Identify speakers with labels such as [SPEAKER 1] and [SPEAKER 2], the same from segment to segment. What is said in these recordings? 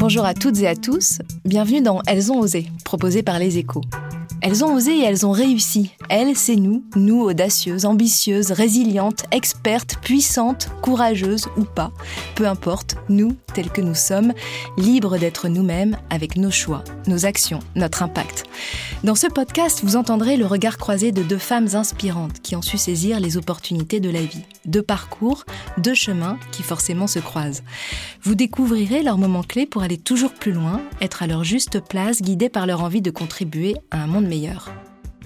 [SPEAKER 1] Bonjour à toutes et à tous, bienvenue dans Elles ont osé, proposé par les échos. Elles ont osé et elles ont réussi. Elles, c'est nous, nous audacieuses, ambitieuses, résilientes, expertes, puissantes, courageuses ou pas. Peu importe, nous, tels que nous sommes, libres d'être nous-mêmes avec nos choix, nos actions, notre impact. Dans ce podcast, vous entendrez le regard croisé de deux femmes inspirantes qui ont su saisir les opportunités de la vie. Deux parcours, deux chemins qui forcément se croisent. Vous découvrirez leurs moments clés pour aller toujours plus loin, être à leur juste place, guidés par leur envie de contribuer à un monde meilleur.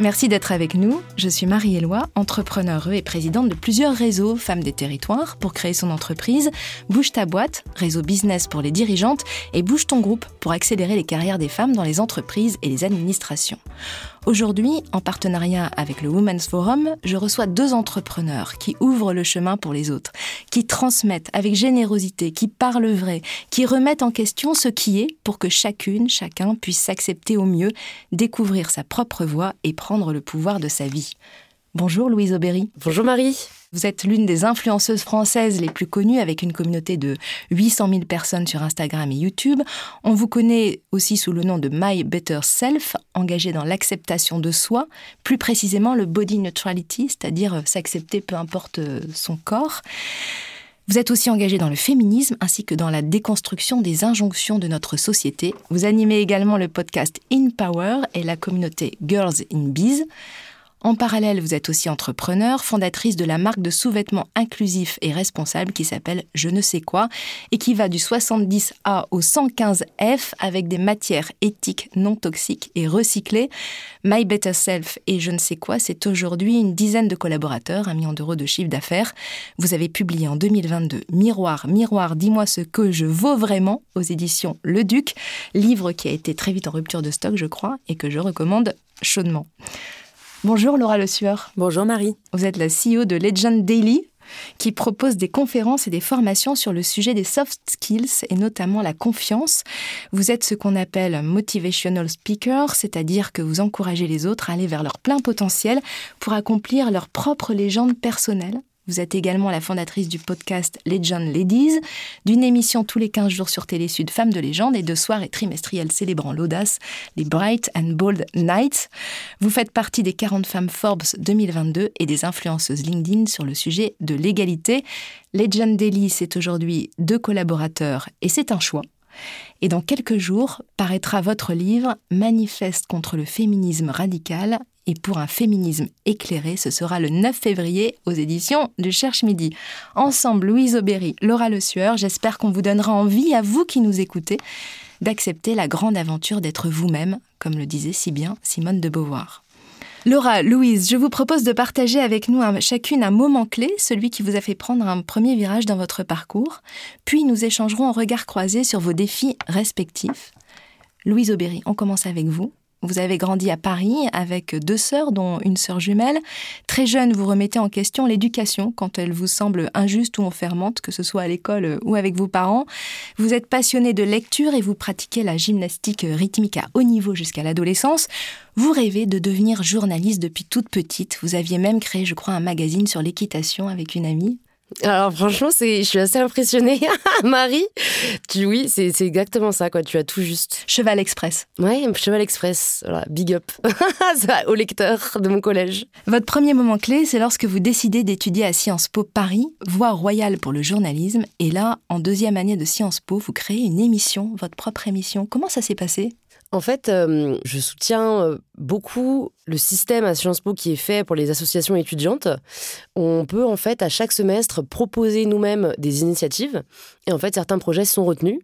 [SPEAKER 1] Merci d'être avec nous. Je suis Marie-Éloi, entrepreneure et présidente de plusieurs réseaux Femmes des Territoires pour créer son entreprise, Bouge ta boîte, réseau business pour les dirigeantes, et Bouge ton groupe pour accélérer les carrières des femmes dans les entreprises et les administrations. Aujourd'hui, en partenariat avec le Women's Forum, je reçois deux entrepreneurs qui ouvrent le chemin pour les autres, qui transmettent avec générosité, qui parlent vrai, qui remettent en question ce qui est pour que chacune, chacun puisse s'accepter au mieux, découvrir sa propre voie et prendre le pouvoir de sa vie. Bonjour Louise Aubéry.
[SPEAKER 2] Bonjour Marie.
[SPEAKER 1] Vous êtes l'une des influenceuses françaises les plus connues avec une communauté de 800 000 personnes sur Instagram et YouTube. On vous connaît aussi sous le nom de My Better Self, engagée dans l'acceptation de soi, plus précisément le body neutrality, c'est-à-dire s'accepter peu importe son corps. Vous êtes aussi engagée dans le féminisme ainsi que dans la déconstruction des injonctions de notre société. Vous animez également le podcast In Power et la communauté Girls in Biz. En parallèle, vous êtes aussi entrepreneur, fondatrice de la marque de sous-vêtements inclusifs et responsables qui s'appelle Je ne sais quoi et qui va du 70A au 115F avec des matières éthiques non toxiques et recyclées. My Better Self et Je ne sais quoi, c'est aujourd'hui une dizaine de collaborateurs, un million d'euros de chiffre d'affaires. Vous avez publié en 2022 Miroir, Miroir, dis-moi ce que je vaux vraiment aux éditions Le Duc, livre qui a été très vite en rupture de stock, je crois, et que je recommande chaudement. Bonjour Laura Le Sueur.
[SPEAKER 2] Bonjour Marie.
[SPEAKER 1] Vous êtes la CEO de Legend Daily qui propose des conférences et des formations sur le sujet des soft skills et notamment la confiance. Vous êtes ce qu'on appelle motivational speaker, c'est-à-dire que vous encouragez les autres à aller vers leur plein potentiel pour accomplir leur propre légende personnelle vous êtes également la fondatrice du podcast Legend Ladies, d'une émission tous les 15 jours sur Télé Sud Femmes de légende et de soirées trimestrielles célébrant l'audace, les Bright and Bold Nights. Vous faites partie des 40 femmes Forbes 2022 et des influenceuses LinkedIn sur le sujet de l'égalité. Legend Daily, c'est aujourd'hui deux collaborateurs et c'est un choix. Et dans quelques jours paraîtra votre livre Manifeste contre le féminisme radical et pour un féminisme éclairé, ce sera le 9 février aux éditions du Cherche Midi. Ensemble, Louise Aubéry, Laura Le Sueur, j'espère qu'on vous donnera envie, à vous qui nous écoutez, d'accepter la grande aventure d'être vous-même, comme le disait si bien Simone de Beauvoir. Laura, Louise, je vous propose de partager avec nous chacune un moment clé, celui qui vous a fait prendre un premier virage dans votre parcours, puis nous échangerons en regard croisé sur vos défis respectifs. Louise Aubéry, on commence avec vous. Vous avez grandi à Paris avec deux sœurs, dont une sœur jumelle. Très jeune, vous remettez en question l'éducation quand elle vous semble injuste ou enfermante, que ce soit à l'école ou avec vos parents. Vous êtes passionné de lecture et vous pratiquez la gymnastique rythmique à haut niveau jusqu'à l'adolescence. Vous rêvez de devenir journaliste depuis toute petite. Vous aviez même créé, je crois, un magazine sur l'équitation avec une amie.
[SPEAKER 2] Alors franchement, c'est, je suis assez impressionnée, Marie. Tu, oui, c'est, exactement ça, quoi. Tu as tout juste.
[SPEAKER 1] Cheval Express.
[SPEAKER 2] Ouais, Cheval Express. Voilà, big up au lecteur de mon collège.
[SPEAKER 1] Votre premier moment clé, c'est lorsque vous décidez d'étudier à Sciences Po Paris, voie royale pour le journalisme. Et là, en deuxième année de Sciences Po, vous créez une émission, votre propre émission. Comment ça s'est passé?
[SPEAKER 2] En fait, euh, je soutiens euh, beaucoup le système à Sciences Po qui est fait pour les associations étudiantes. On peut en fait à chaque semestre proposer nous-mêmes des initiatives et en fait certains projets sont retenus.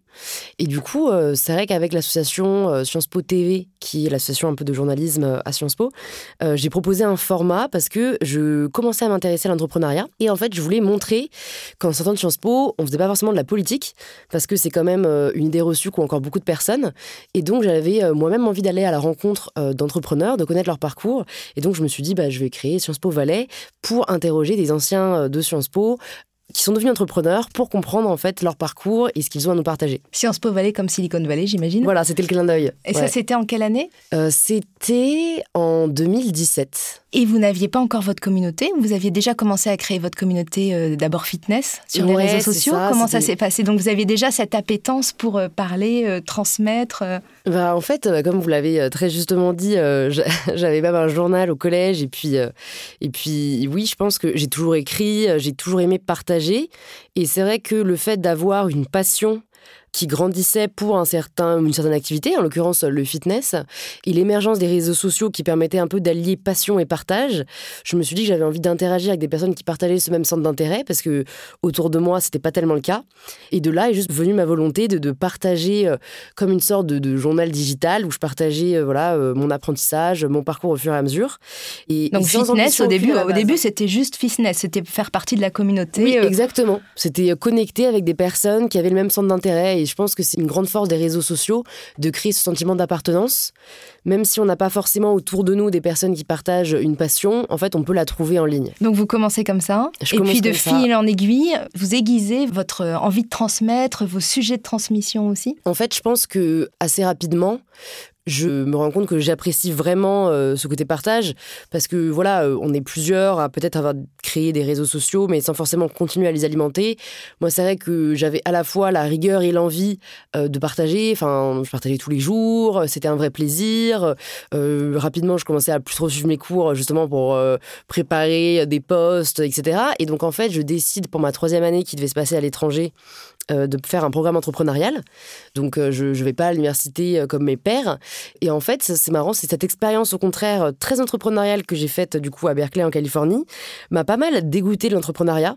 [SPEAKER 2] Et du coup, euh, c'est vrai qu'avec l'association euh, Sciences Po TV, qui est l'association un peu de journalisme euh, à Sciences Po, j'ai proposé un format parce que je commençais à m'intéresser à l'entrepreneuriat et en fait je voulais montrer qu'en sortant de Sciences Po, on faisait pas forcément de la politique parce que c'est quand même une idée reçue qu'ont encore beaucoup de personnes. Et donc j'avais moi-même envie d'aller à la rencontre d'entrepreneurs, de connaître leur parcours. Et donc, je me suis dit, bah, je vais créer Sciences Po Valais pour interroger des anciens euh, de Sciences Po qui sont devenus entrepreneurs pour comprendre en fait leur parcours et ce qu'ils ont à nous partager.
[SPEAKER 1] Sciences Po Valley comme Silicon Valley, j'imagine.
[SPEAKER 2] Voilà, c'était le clin d'œil.
[SPEAKER 1] Et ça, c'était en quelle année?
[SPEAKER 2] Euh, C'était en 2017.
[SPEAKER 1] Et vous n'aviez pas encore votre communauté? Vous aviez déjà commencé à créer votre communauté euh, d'abord fitness sur les réseaux sociaux? Comment ça s'est passé? Donc vous aviez déjà cette appétence pour euh, parler, transmettre
[SPEAKER 2] bah, En fait, comme vous l'avez très justement dit, j'avais même un journal au collège et puis, et puis oui, je pense que j'ai toujours écrit, j'ai toujours aimé partager. Et c'est vrai que le fait d'avoir une passion qui grandissait pour un certain, une certaine activité, en l'occurrence le fitness, et l'émergence des réseaux sociaux qui permettaient un peu d'allier passion et partage, je me suis dit que j'avais envie d'interagir avec des personnes qui partageaient ce même centre d'intérêt, parce que autour de moi, c'était pas tellement le cas. Et de là est juste venue ma volonté de, de partager euh, comme une sorte de, journal digital où je partageais euh, voilà euh, mon apprentissage, mon parcours au fur et à mesure.
[SPEAKER 1] Et, Donc fitness au début, au début c'était juste fitness, c'était faire partie de la communauté.
[SPEAKER 2] Oui, exactement. C'était connecter avec des personnes qui avaient le même centre d'intérêt et je pense que c'est une grande force des réseaux sociaux de créer ce sentiment d'appartenance. Même si on n'a pas forcément autour de nous des personnes qui partagent une passion, en fait, on peut la trouver en ligne.
[SPEAKER 1] Donc vous commencez comme ça. et puis de fil en aiguille, vous aiguisez votre envie de transmettre, vos sujets de transmission aussi.
[SPEAKER 2] En fait, je pense que assez rapidement, je me rends compte que j'apprécie vraiment euh, ce côté partage parce que voilà, euh, on est plusieurs à peut-être avoir créé des réseaux sociaux, mais sans forcément continuer à les alimenter. Moi, c'est vrai que j'avais à la fois la rigueur et l'envie euh, de partager. Enfin, je partageais tous les jours, c'était un vrai plaisir. rapidement, je commençais à plus trop suivre mes cours justement pour préparer des postes, etc. Et donc, en fait, je décide pour ma troisième année qui devait se passer à l'étranger de faire un programme entrepreneurial. Donc, je ne vais pas à l'université comme mes pères. Et en fait, c'est marrant, c'est cette expérience au contraire très entrepreneuriale que j'ai faite du coup à Berkeley en Californie, m'a pas mal dégoûté de l'entrepreneuriat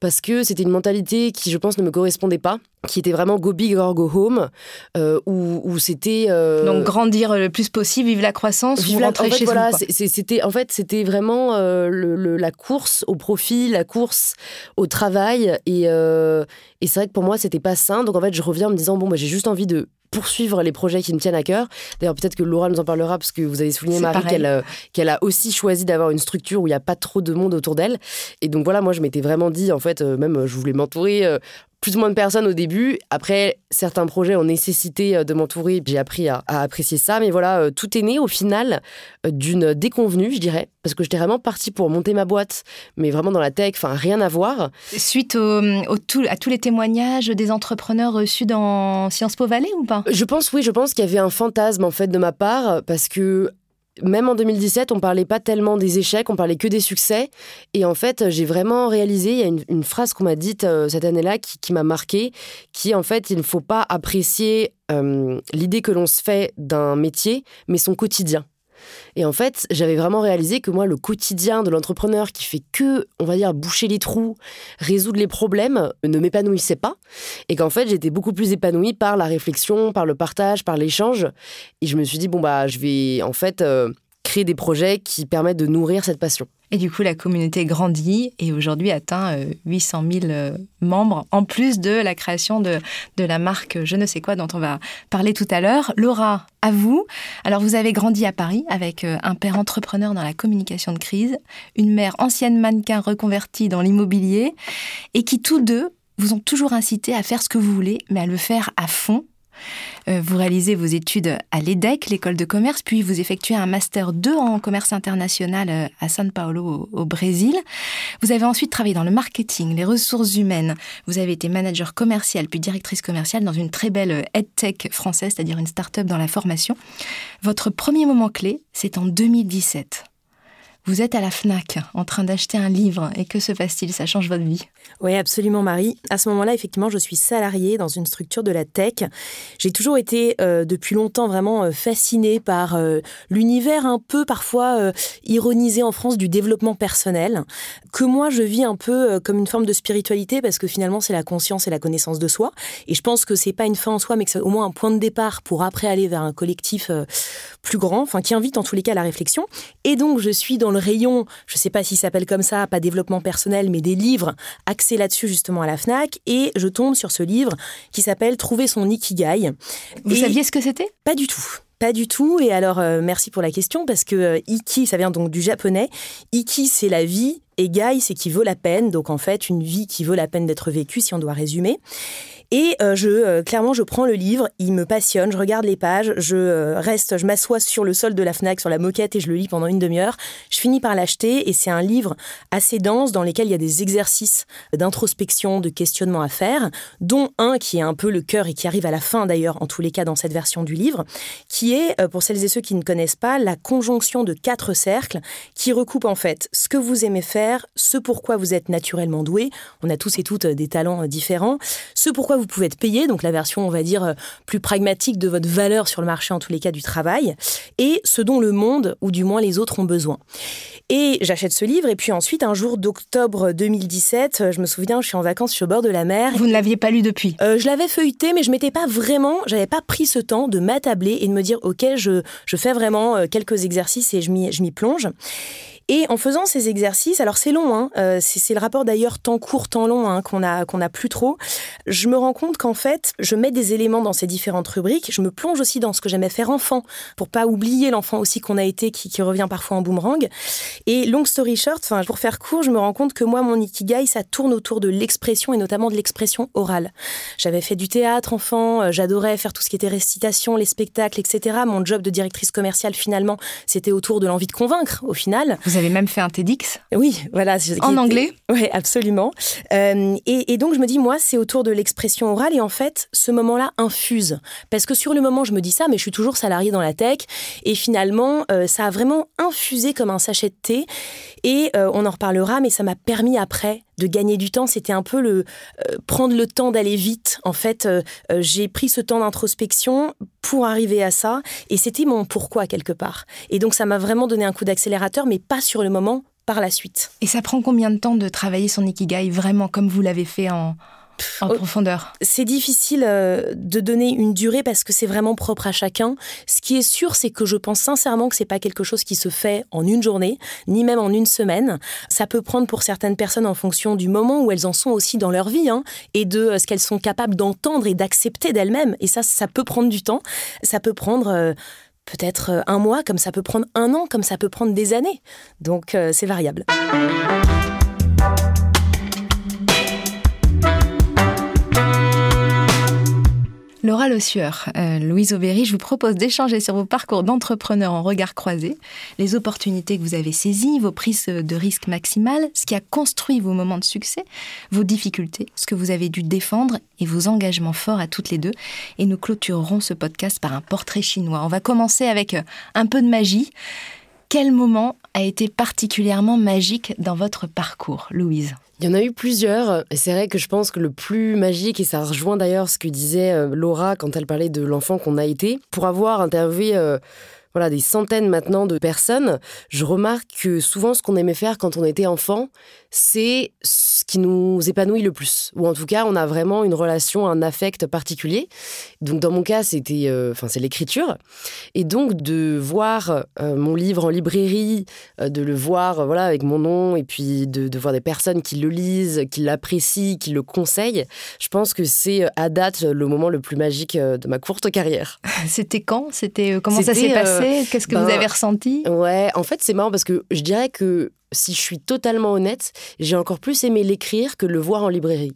[SPEAKER 2] parce que c'était une mentalité qui, je pense, ne me correspondait pas qui était vraiment go big or go home, euh, où, c'était
[SPEAKER 1] euh, donc grandir le plus possible, vivre la croissance, vivre la... en fait, voilà,
[SPEAKER 2] C'était en fait c'était vraiment euh, le, la course au profit, la course au travail, et, et c'est vrai que pour moi c'était pas sain. Donc en fait je reviens en me disant bon moi j'ai juste envie de poursuivre les projets qui me tiennent à cœur. D'ailleurs, peut-être que Laura nous en parlera parce que vous avez souligné, Marie, qu'elle qu'elle a aussi choisi d'avoir une structure où il n'y a pas trop de monde autour d'elle. Et donc voilà, moi, je m'étais vraiment dit, en fait, même je voulais m'entourer plus ou moins de personnes au début. Après, certains projets ont nécessité euh, de m'entourer. J'ai appris à, apprécier ça. Mais voilà, euh, tout est né au final euh, d'une déconvenue, je dirais. Parce que j'étais vraiment partie pour monter ma boîte, mais vraiment dans la tech, enfin rien à voir.
[SPEAKER 1] Suite au, à tous les témoignages des entrepreneurs reçus dans Sciences Po Valley ou pas?
[SPEAKER 2] Je pense, oui, je pense qu'il y avait un fantasme en fait de ma part. Parce que même en 2017, on parlait pas tellement des échecs, on parlait que des succès. Et en fait, j'ai vraiment réalisé, il y a une, phrase qu'on m'a dite euh, cette année-là qui, m'a marqué, qui en fait, il ne faut pas apprécier euh, l'idée que l'on se fait d'un métier, mais son quotidien. Et en fait, j'avais vraiment réalisé que moi, le quotidien de l'entrepreneur qui fait que, on va dire, boucher les trous, résoudre les problèmes, ne m'épanouissait pas. Et qu'en fait, j'étais beaucoup plus épanouie par la réflexion, par le partage, par l'échange. Et je me suis dit, bon, bah, je vais en fait euh, créer des projets qui permettent de nourrir cette passion.
[SPEAKER 1] Et du coup, la communauté grandit et aujourd'hui atteint 800 euh, 000 euh, membres, en plus de la création de, de la marque Je ne sais quoi dont on va parler tout à l'heure. Laura, à vous. Alors, vous avez grandi à Paris avec euh, un père entrepreneur dans la communication de crise, une mère ancienne mannequin reconvertie dans l'immobilier et qui tous deux vous ont toujours incité à faire ce que vous voulez, mais à le faire à fond euh, vous réalisez vos études à l'EDEC, l'école de commerce, puis vous effectuez un master 2 en commerce international euh, à São Paulo, au, Brésil. Vous avez ensuite travaillé dans le marketing, les ressources humaines. Vous avez été manager commercial, puis directrice commerciale dans une très belle EdTech française, c'est-à-dire une start-up dans la formation. Votre premier moment clé, c'est en 2017. Vous êtes à la FNAC en train d'acheter un livre et que se passe-t-il? Ça change votre vie?
[SPEAKER 3] Oui, absolument Marie. À ce moment-là, effectivement, je suis salariée dans une structure de la tech. J'ai toujours été euh, depuis longtemps vraiment euh, fascinée par euh, l'univers un peu parfois ironisé en France du développement personnel, que moi je vis un peu comme une forme de spiritualité parce que finalement c'est la conscience et la connaissance de soi. Et je pense que c'est pas une fin en soi, mais que c'est au moins un point de départ pour après aller vers un collectif plus grand, enfin qui invite en tous les cas à la réflexion. Et donc je suis dans le rayon, je ne sais pas s'il s'appelle comme ça, pas développement personnel, mais des livres axés là-dessus justement à la FNAC, et je tombe sur ce livre qui s'appelle Trouver son Ikigai.
[SPEAKER 1] Vous saviez ce que c'était?
[SPEAKER 3] Pas du tout. Pas du tout. Et alors, euh, merci pour la question, parce que euh, Iki, ça vient donc du japonais. Iki, c'est la vie, et Gai, c'est qui vaut la peine. Donc, en fait, une vie qui vaut la peine d'être vécue, si on doit résumer. Et euh, je, euh, clairement, je prends le livre, il me passionne, je regarde les pages, je euh, reste, je m'assois sur le sol de la Fnac, sur la moquette, et je le lis pendant une demi-heure. Je finis par l'acheter, et c'est un livre assez dense dans lequel il y a des exercices d'introspection, de questionnement à faire, dont un qui est un peu le cœur et qui arrive à la fin d'ailleurs, en tous les cas dans cette version du livre, qui est, pour celles et ceux qui ne connaissent pas, la conjonction de quatre cercles qui recoupent en fait ce que vous aimez faire, ce pourquoi vous êtes naturellement doué. On a tous et toutes des talents différents. Ce pourquoi vous pouvez être payé, donc la version, on va dire, euh, plus pragmatique de votre valeur sur le marché, en tous les cas, du travail, et ce dont le monde, ou du moins les autres, ont besoin. Et j'achète ce livre, et puis ensuite, un jour d'octobre 2017, euh, je me souviens, je suis en vacances, je suis au bord de la mer.
[SPEAKER 1] Vous ne l'aviez pas lu depuis?
[SPEAKER 3] Euh, Je l'avais feuilleté, mais je m'étais pas vraiment, j'avais pas pris ce temps de m'attabler et de me dire, ok, je, je fais vraiment quelques exercices et je m'y plonge. Et en faisant ces exercices, alors c'est long, hein, euh, c'est le rapport d'ailleurs temps court, temps long hein, qu'on a, qu'on a plus trop, je me rends compte qu'en fait, je mets des éléments dans ces différentes rubriques, je me plonge aussi dans ce que j'aimais faire enfant, pour pas oublier l'enfant aussi qu'on a été, qui, revient parfois en boomerang. Et long story short, pour faire court, je me rends compte que moi, mon ikigai, ça tourne autour de l'expression et notamment de l'expression orale. J'avais fait du théâtre enfant, euh, j'adorais faire tout ce qui était récitation, les spectacles, etc. Mon job de directrice commerciale, finalement, c'était autour de l'envie de convaincre, au final.
[SPEAKER 1] Avez même fait un TEDx
[SPEAKER 3] Oui, voilà.
[SPEAKER 1] En anglais
[SPEAKER 3] Oui, absolument. Euh, et, donc, je me dis, moi, c'est autour de l'expression orale. Et en fait, ce moment-là infuse. Parce que sur le moment, je me dis ça, mais je suis toujours salariée dans la tech. Et finalement, euh, ça a vraiment infusé comme un sachet de thé. Et euh, on en reparlera, mais ça m'a permis après de gagner du temps. C'était un peu le prendre le temps d'aller vite. En fait, j'ai pris ce temps d'introspection pour arriver à ça. Et c'était mon pourquoi quelque part. Et donc, ça m'a vraiment donné un coup d'accélérateur, mais pas sur le moment, par la suite.
[SPEAKER 1] Et ça prend combien de temps de travailler son ikigai vraiment comme vous l'avez fait en, en oh, profondeur
[SPEAKER 3] C'est difficile euh, de donner une durée parce que c'est vraiment propre à chacun. Ce qui est sûr, c'est que je pense sincèrement que c'est pas quelque chose qui se fait en une journée, ni même en une semaine. Ça peut prendre pour certaines personnes en fonction du moment où elles en sont aussi dans leur vie hein, et de euh, ce qu'elles sont capables d'entendre et d'accepter d'elles-mêmes. Et ça, ça peut prendre du temps. Ça peut prendre euh, peut-être un mois, comme ça peut prendre un an, comme ça peut prendre des années. Donc c'est variable.
[SPEAKER 1] Laura Le euh, Louise Aubéry, je vous propose d'échanger sur vos parcours d'entrepreneur en regard croisé, les opportunités que vous avez saisies, vos prises de risque maximales, ce qui a construit vos moments de succès, vos difficultés, ce que vous avez dû défendre et vos engagements forts à toutes les deux. Et nous clôturerons ce podcast par un portrait chinois. On va commencer avec un peu de magie. Quel moment a été particulièrement magique dans votre parcours, Louise?
[SPEAKER 2] Il y en a eu plusieurs. C'est vrai que je pense que le plus magique, et ça rejoint d'ailleurs ce que disait euh, Laura quand elle parlait de l'enfant qu'on a été, pour avoir interviewé euh, voilà, des centaines maintenant de personnes, je remarque que souvent ce qu'on aimait faire quand on était enfant, c'est ce qui nous épanouit le plus. Ou en tout cas, on a vraiment une relation, un affect particulier. Donc dans mon cas, c'était, euh, enfin, c'est l'écriture. Et donc de voir euh, mon livre en librairie, euh, de le voir, voilà, avec mon nom, et puis de, de, voir des personnes qui le lisent, qui l'apprécient, qui le conseillent, je pense que c'est à date le moment le plus magique de ma courte carrière.
[SPEAKER 1] C'était quand? C'était comment ça s'est passé? Qu'est-ce que vous ben, avez ressenti?
[SPEAKER 2] Ouais, en fait, c'est marrant parce que je dirais que si je suis totalement honnête, j'ai encore plus aimé l'écrire que le voir en librairie.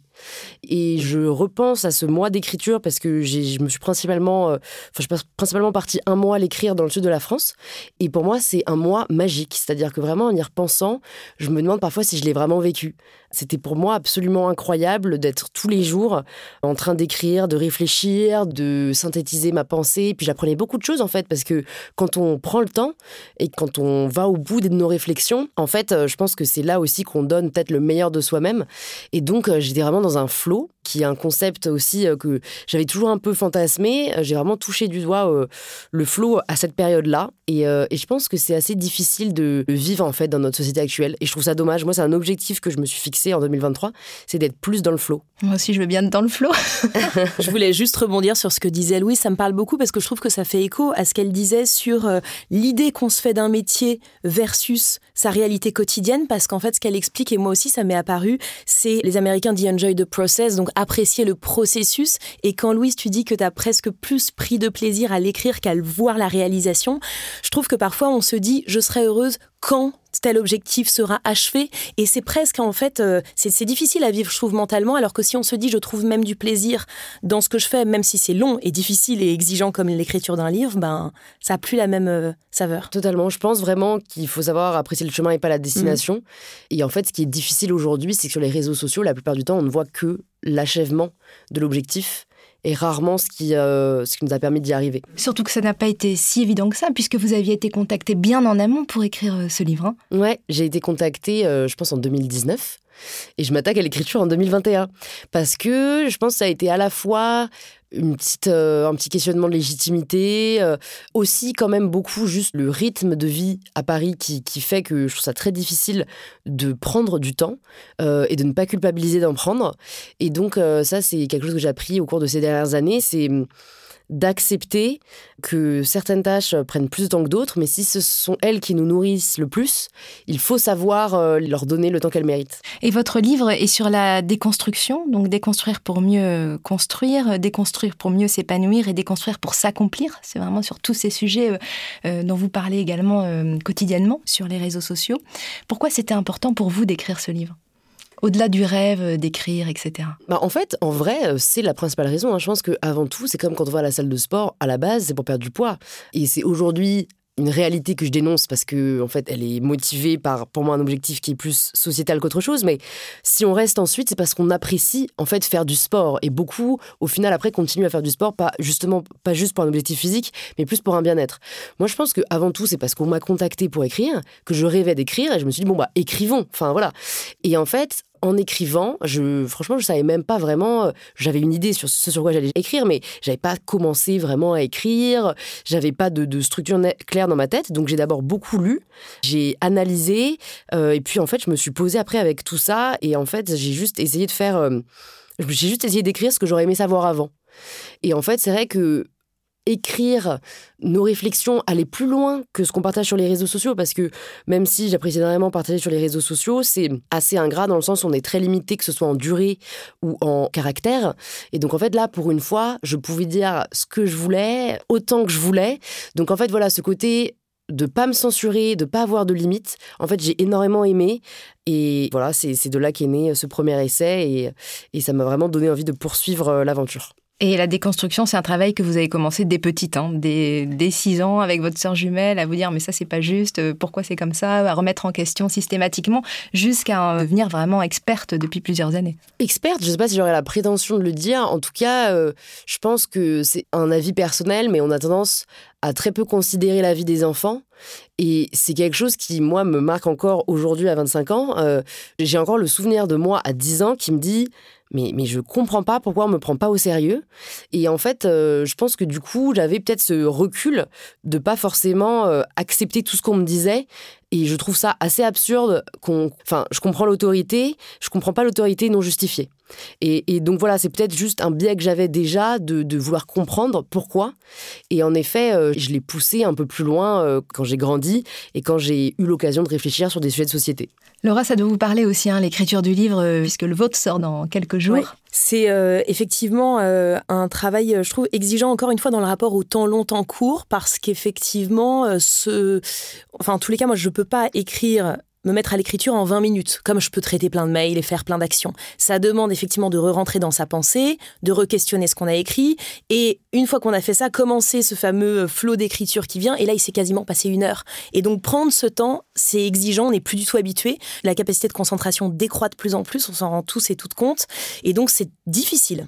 [SPEAKER 2] Et je repense à ce mois d'écriture parce que je me suis principalement, euh, enfin, je suis principalement partie un mois à l'écrire dans le sud de la France. Et pour moi, c'est un mois magique. C'est-à-dire que vraiment, en y repensant, je me demande parfois si je l'ai vraiment vécu. C'était pour moi absolument incroyable d'être tous les jours en train d'écrire, de réfléchir, de synthétiser ma pensée. Puis j'apprenais beaucoup de choses en fait, parce que quand on prend le temps et quand on va au bout de nos réflexions, en fait, euh, je pense que c'est là aussi qu'on donne peut-être le meilleur de soi-même. Et donc, euh, j'étais vraiment dans un flot qui est un concept aussi euh, que j'avais toujours un peu fantasmé. J'ai vraiment touché du doigt le flow à cette période-là. Et, et, je pense que c'est assez difficile de vivre en fait dans notre société actuelle. Et je trouve ça dommage. Moi, c'est un objectif que je me suis fixé en 2023, c'est d'être plus dans le flow.
[SPEAKER 1] Moi aussi, je veux bien être dans le flow.
[SPEAKER 3] je voulais juste rebondir sur ce que disait Louise. Ça me parle beaucoup parce que je trouve que ça fait écho à ce qu'elle disait sur euh, l'idée qu'on se fait d'un métier versus sa réalité quotidienne. Parce qu'en fait, ce qu'elle explique, et moi aussi, ça m'est apparu, c'est les Américains disent enjoy the process, donc apprécier le processus. Et quand Louise, tu dis que tu as presque plus pris de plaisir à l'écrire qu'à voir la réalisation, je trouve que parfois on se dit je serais heureuse quand tel objectif sera achevé. Et c'est presque, en fait, euh, c'est difficile à vivre, je trouve, mentalement, alors que si on se dit, je trouve même du plaisir dans ce que je fais, même si c'est long et difficile et exigeant comme l'écriture d'un livre, ben, ça n'a plus la même euh, saveur.
[SPEAKER 2] Totalement. Je pense vraiment qu'il faut savoir apprécier le chemin et pas la destination. Mm. Et en fait, ce qui est difficile aujourd'hui, c'est que sur les réseaux sociaux, la plupart du temps, on ne voit que l'achèvement de l'objectif et rarement ce qui, euh, ce qui nous a permis d'y arriver.
[SPEAKER 1] Surtout que ça n'a pas été si évident que ça, puisque vous aviez été contacté bien en amont pour écrire euh, ce livre. Hein.
[SPEAKER 2] Ouais, j'ai été contacté, euh, je pense, en 2019. Et je m'attaque à l'écriture en 2021. Parce que je pense que ça a été à la fois une petite, euh, un petit questionnement de légitimité, euh, aussi quand même beaucoup juste le rythme de vie à Paris qui, qui fait que je trouve ça très difficile de prendre du temps euh, et de ne pas culpabiliser d'en prendre. Et donc ça, c'est quelque chose que j'ai appris au cours de ces dernières années. C'est d'accepter que certaines tâches prennent plus de temps que d'autres, mais si ce sont elles qui nous nourrissent le plus, il faut savoir euh, leur donner le temps qu'elles méritent.
[SPEAKER 1] Et votre livre est sur la déconstruction, donc déconstruire pour mieux construire, déconstruire pour mieux s'épanouir et déconstruire pour s'accomplir. C'est vraiment sur tous ces sujets euh, euh, dont vous parlez également quotidiennement sur les réseaux sociaux. Pourquoi c'était important pour vous d'écrire ce livre? Au-delà du rêve euh, d'écrire, etc.
[SPEAKER 2] Bah en fait, en vrai, euh, c'est la principale raison. Hein. Je pense qu'avant tout, c'est comme quand on va à la salle de sport, à la base, c'est pour perdre du poids. Et c'est aujourd'hui une réalité que je dénonce parce que en fait elle est motivée par pour moi un objectif qui est plus sociétal qu'autre chose. Mais si on reste ensuite c'est parce qu'on apprécie en fait faire du sport. Et beaucoup au final après continuent à faire du sport pas justement pas juste pour un objectif physique mais plus pour un bien-être. Moi je pense que avant tout c'est parce qu'on m'a contacté pour écrire que je rêvais d'écrire et je me suis dit bon bah écrivons. Enfin voilà. Et en fait en écrivant, je, franchement, je savais même pas vraiment. Euh, j'avais une idée sur ce sur quoi j'allais écrire, mais j'avais pas commencé vraiment à écrire. J'avais pas de, structure claire dans ma tête. Donc j'ai d'abord beaucoup lu, j'ai analysé, euh, et puis en fait, je me suis posée après avec tout ça, et en fait, j'ai juste essayé de faire. Euh, j'ai juste essayé d'écrire ce que j'aurais aimé savoir avant. Et en fait, c'est vrai que écrire nos réflexions, aller plus loin que ce qu'on partage sur les réseaux sociaux, parce que même si j'apprécie énormément partager sur les réseaux sociaux, c'est assez ingrat dans le sens où on est très limité, que ce soit en durée ou en caractère. Et donc en fait là, pour une fois, je pouvais dire ce que je voulais, autant que je voulais. Donc en fait voilà, ce côté de pas me censurer, de pas avoir de limites. En fait, j'ai énormément aimé et voilà, c'est de là qu'est né ce premier essai et, ça m'a vraiment donné envie de poursuivre euh, l'aventure.
[SPEAKER 1] Et la déconstruction, c'est un travail que vous avez commencé dès petite, hein, dès, 6 ans, avec votre sœur jumelle, à vous dire mais ça c'est pas juste, euh, pourquoi c'est comme ça, à remettre en question systématiquement, jusqu'à devenir vraiment experte depuis plusieurs années.
[SPEAKER 2] Experte, je sais pas si j'aurais la prétention de le dire. En tout cas, euh, je pense que c'est un avis personnel, mais on a tendance à très peu considérer la vie des enfants. Et c'est quelque chose qui, moi, me marque encore aujourd'hui à 25 ans. Euh, j'ai encore le souvenir de moi à 10 ans qui me dit mais, mais je comprends pas pourquoi on me prend pas au sérieux. Et en fait, euh, je pense que du coup, j'avais peut-être ce recul de pas forcément euh, accepter tout ce qu'on me disait. Et je trouve ça assez absurde qu'on. Enfin, je comprends l'autorité, je comprends pas l'autorité non justifiée. Et, donc voilà, c'est peut-être juste un biais que j'avais déjà de, vouloir comprendre pourquoi. Et en effet, euh, je l'ai poussé un peu plus loin quand j'ai grandi et quand j'ai eu l'occasion de réfléchir sur des sujets de société.
[SPEAKER 1] Laura, ça doit vous parler aussi, hein, l'écriture du livre, euh, puisque le vôtre sort dans quelques jours.
[SPEAKER 3] C'est euh, effectivement euh, un travail, je trouve, exigeant encore une fois dans le rapport au temps long, temps court, parce qu'effectivement, ce... enfin, en tous les cas, moi, je ne peux pas écrire me mettre à l'écriture en 20 minutes, comme je peux traiter plein de mails et faire plein d'actions. Ça demande effectivement de re-rentrer dans sa pensée, de re-questionner ce qu'on a écrit, et une fois qu'on a fait ça, commencer ce fameux flot d'écriture qui vient, et là, il s'est quasiment passé une heure. Et donc, prendre ce temps, c'est exigeant, on n'est plus du tout habitué. La capacité de concentration décroît de plus en plus, on s'en rend tous et toutes compte, et donc c'est difficile.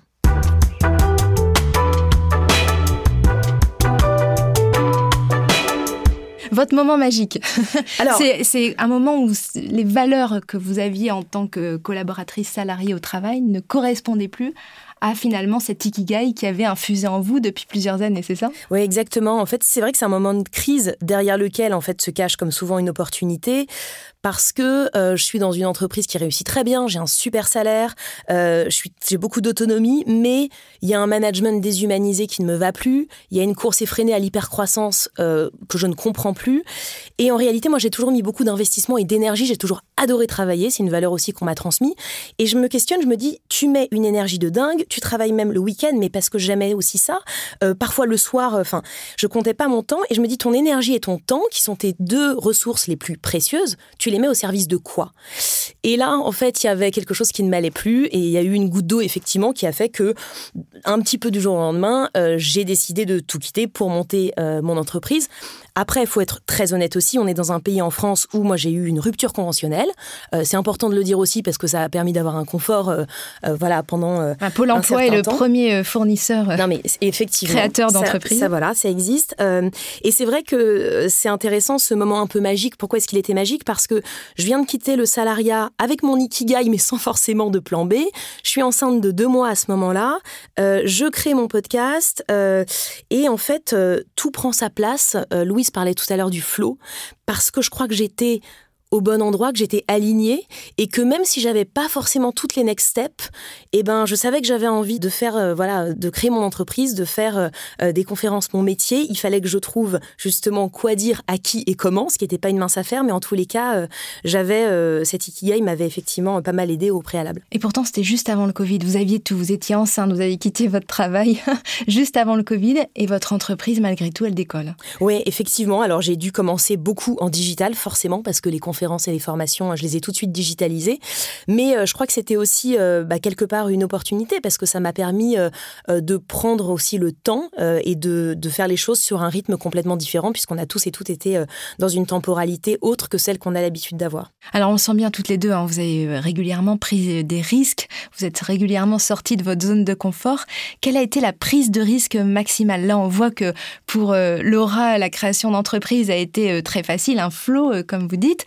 [SPEAKER 1] Votre moment magique. c'est un moment où les valeurs que vous aviez en tant que collaboratrice salariée au travail ne correspondaient plus à finalement cet ikigai qui avait infusé en vous depuis plusieurs années, c'est ça?
[SPEAKER 3] Oui, exactement. En fait, c'est vrai que c'est un moment de crise derrière lequel en fait se cache comme souvent une opportunité parce que euh, je suis dans une entreprise qui réussit très bien, j'ai un super salaire, euh, j'ai beaucoup d'autonomie, mais il y a un management déshumanisé qui ne me va plus, il y a une course effrénée à l'hypercroissance euh, que je ne comprends plus. Et en réalité, moi, j'ai toujours mis beaucoup d'investissement et d'énergie, j'ai toujours adoré travailler, c'est une valeur aussi qu'on m'a transmise. Et je me questionne, je me dis, tu mets une énergie de dingue, tu travailles même le week-end, mais parce que j'aimais aussi ça. Parfois le soir, enfin, je comptais pas mon temps et je me dis, ton énergie et ton temps, qui sont tes deux ressources les plus précieuses, tu les mets au service de quoi? Et là, en fait, il y avait quelque chose qui ne m'allait plus et il y a eu une goutte d'eau, effectivement, qui a fait que, un petit peu du jour au lendemain, euh, j'ai décidé de tout quitter pour monter euh, mon entreprise. Après, il faut être très honnête aussi, on est dans un pays en France où moi j'ai eu une rupture conventionnelle. Euh, c'est important de le dire aussi parce que ça a permis d'avoir un confort voilà, pendant
[SPEAKER 1] un Pôle emploi est le premier fournisseur
[SPEAKER 3] non, mais effectivement,
[SPEAKER 1] créateur d'entreprise.
[SPEAKER 3] Ça, ça, voilà, ça existe. et c'est vrai que c'est intéressant ce moment un peu magique. Pourquoi est-ce qu'il était magique? Parce que je viens de quitter le salariat avec mon ikigai, mais sans forcément de plan B. Je suis enceinte de deux mois à ce moment-là. Euh, je crée mon podcast euh, et en fait, euh, tout prend sa place. Louise parlait tout à l'heure du flow parce que je crois que j'étais au bon endroit, que j'étais alignée et que même si j'avais pas forcément toutes les next steps, eh ben je savais que j'avais envie de faire euh, voilà, de créer mon entreprise, de faire euh, euh, des conférences mon métier, il fallait que je trouve justement quoi dire à qui et comment, ce qui n'était pas une mince affaire mais en tous les cas, j'avais cet ikigai m'avait effectivement pas mal aidé au préalable.
[SPEAKER 1] Et pourtant, c'était juste avant le Covid, vous aviez tout, vous étiez enceinte, vous aviez quitté votre travail juste avant le Covid et votre entreprise malgré tout, elle décolle.
[SPEAKER 3] Oui, effectivement, alors j'ai dû commencer beaucoup en digital forcément parce que les conférences et les formations, je les ai tout de suite digitalisées. Mais euh, je crois que c'était aussi euh, bah, quelque part une opportunité parce que ça m'a permis euh, de prendre aussi le temps et de, faire les choses sur un rythme complètement différent puisqu'on a tous et toutes été dans une temporalité autre que celle qu'on a l'habitude d'avoir.
[SPEAKER 1] Alors on sent bien toutes les deux, hein, vous avez régulièrement pris des risques, vous êtes régulièrement sorti de votre zone de confort. Quelle a été la prise de risque maximale? Là on voit que pour Laura, la création d'entreprise a été très facile, un flow comme vous dites.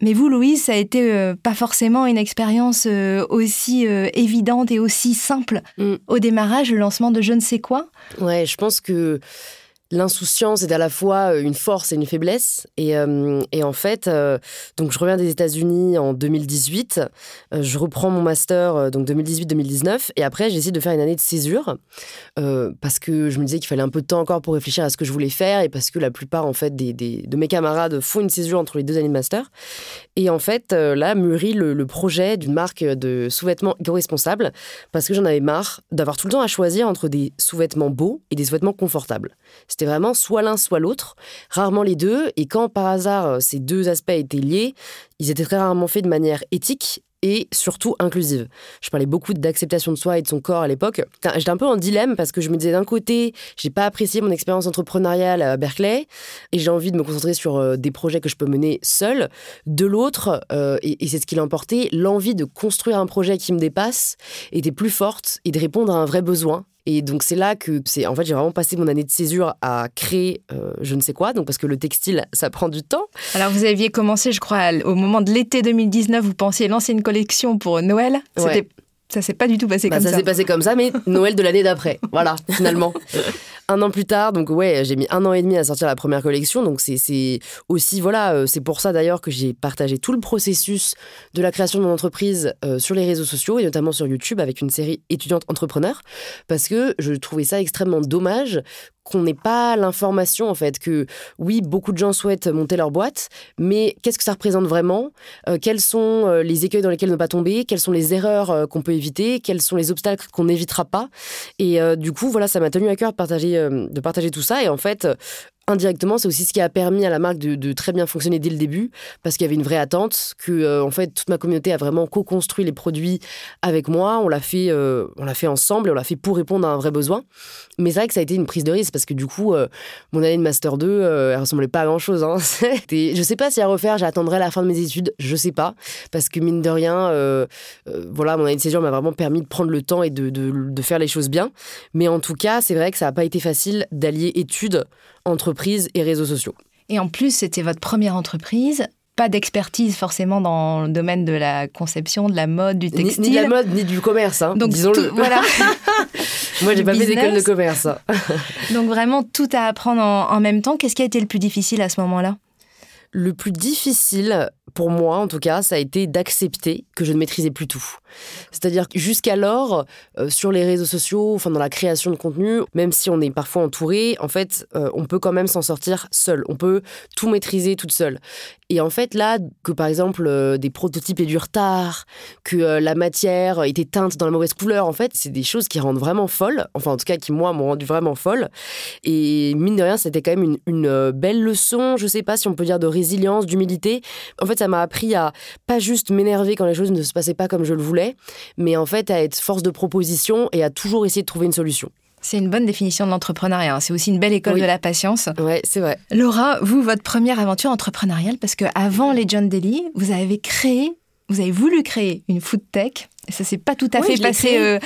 [SPEAKER 1] Mais vous, Louise, ça a été euh, pas forcément une expérience euh, aussi euh, évidente et aussi simple mm. au démarrage, le lancement de je ne sais quoi?
[SPEAKER 2] Ouais, je pense que l'insouciance est à la fois euh, une force et une faiblesse. Et, euh, et en fait, euh, donc je reviens des États-Unis en 2018. je reprends mon master donc 2018-2019. Et après, j'essaie de faire une année de césure parce que je me disais qu'il fallait un peu de temps encore pour réfléchir à ce que je voulais faire et parce que la plupart en fait des, de mes camarades font une césure entre les deux années de master. Et en fait, là mûrit le, le projet d'une marque de sous-vêtements éco-responsables parce que j'en avais marre d'avoir tout le temps à choisir entre des sous-vêtements beaux et des sous-vêtements confortables. C'était vraiment soit l'un, soit l'autre, rarement les deux. Et quand par hasard euh, ces deux aspects étaient liés, ils étaient très rarement faits de manière éthique et surtout inclusive. Je parlais beaucoup d'acceptation de soi et de son corps à l'époque. J'étais un peu en dilemme parce que je me disais d'un côté, j'ai pas apprécié mon expérience entrepreneuriale à Berkeley et j'ai envie de me concentrer sur euh, des projets que je peux mener seul. De l'autre, euh, et, c'est ce qui l'a emporté, l'envie de construire un projet qui me dépasse était plus forte et de répondre à un vrai besoin et donc c'est là que c'est en fait j'ai vraiment passé mon année de césure à créer euh, je ne sais quoi donc parce que le textile ça prend du temps.
[SPEAKER 1] Alors vous aviez commencé je crois au moment de l'été 2019 vous pensiez lancer une collection pour Noël. C'était Ça s'est pas du tout passé
[SPEAKER 2] bah,
[SPEAKER 1] comme
[SPEAKER 2] ça. Ça s'est passé comme ça, mais Noël de l'année d'après. Voilà, finalement. un an plus tard, donc ouais, j'ai mis un an et demi à sortir la première collection. Donc c'est aussi, voilà, euh, c'est pour ça d'ailleurs que j'ai partagé tout le processus de la création de mon entreprise euh, sur les réseaux sociaux et notamment sur YouTube avec une série étudiante entrepreneur parce que je trouvais ça extrêmement dommage qu'on n'ait pas l'information en fait que oui beaucoup de gens souhaitent monter leur boîte mais qu'est-ce que ça représente vraiment? Euh, quels sont euh, les écueils dans lesquels ne pas tomber? Quelles sont les erreurs qu'on peut éviter? Quels sont les obstacles qu'on n'évitera pas? Et du coup voilà ça m'a tenu à cœur de partager de partager tout ça et en fait indirectement, c'est aussi ce qui a permis à la marque de, très bien fonctionner dès le début, parce qu'il y avait une vraie attente, que euh, en fait toute ma communauté a vraiment co-construit les produits avec moi. On l'a fait, euh, on l'a fait ensemble et on l'a fait pour répondre à un vrai besoin. Mais c'est vrai que ça a été une prise de risque parce que du coup, euh, mon année de master 2, elle ressemblait pas à grand chose. Hein. je sais pas si à refaire, j'attendrai la fin de mes études, je sais pas, parce que mine de rien, voilà, mon année de césure m'a vraiment permis de prendre le temps et de, de faire les choses bien. Mais en tout cas, c'est vrai que ça n'a pas été facile d'allier études, entreprises et réseaux sociaux.
[SPEAKER 1] Et en plus, c'était votre première entreprise pas d'expertise forcément dans le domaine de la conception, de la mode, du textile.
[SPEAKER 2] Ni, de la mode, ni du commerce, hein, disons-le.
[SPEAKER 1] Voilà.
[SPEAKER 2] Moi, j'ai pas fait d'école de commerce.
[SPEAKER 1] Donc vraiment tout à apprendre en même temps. Qu'est-ce qui a été le plus difficile à ce moment-là?
[SPEAKER 2] Le plus difficile, pour moi en tout cas, ça a été d'accepter que je ne maîtrisais plus tout. C'est-à-dire que jusqu'alors, euh, sur les réseaux sociaux, enfin dans la création de contenu, même si on est parfois entouré, en fait, euh, on peut quand même s'en sortir seul. On peut tout maîtriser toute seule. Et en fait, là, que par exemple euh, des prototypes aient du retard, que la matière était teinte dans la mauvaise couleur, en fait, c'est des choses qui rendent vraiment folle. Enfin, en tout cas, qui moi m'ont rendu vraiment folle. Et mine de rien, c'était quand même une, une belle leçon. Je sais pas si on peut dire de résilience, d'humilité. En fait, ça m'a appris à pas juste m'énerver quand les choses ne se passaient pas comme je le voulais, mais en fait à être force de proposition et à toujours essayer de trouver une solution.
[SPEAKER 1] C'est une bonne définition de l'entrepreneuriat. Hein. C'est aussi une belle école de la patience.
[SPEAKER 2] Ouais, c'est vrai.
[SPEAKER 1] Laura, vous, votre première aventure entrepreneuriale, parce que avant les John Daly, vous avez créé, vous avez voulu créer une food tech. Et ça s'est pas tout à fait passé euh,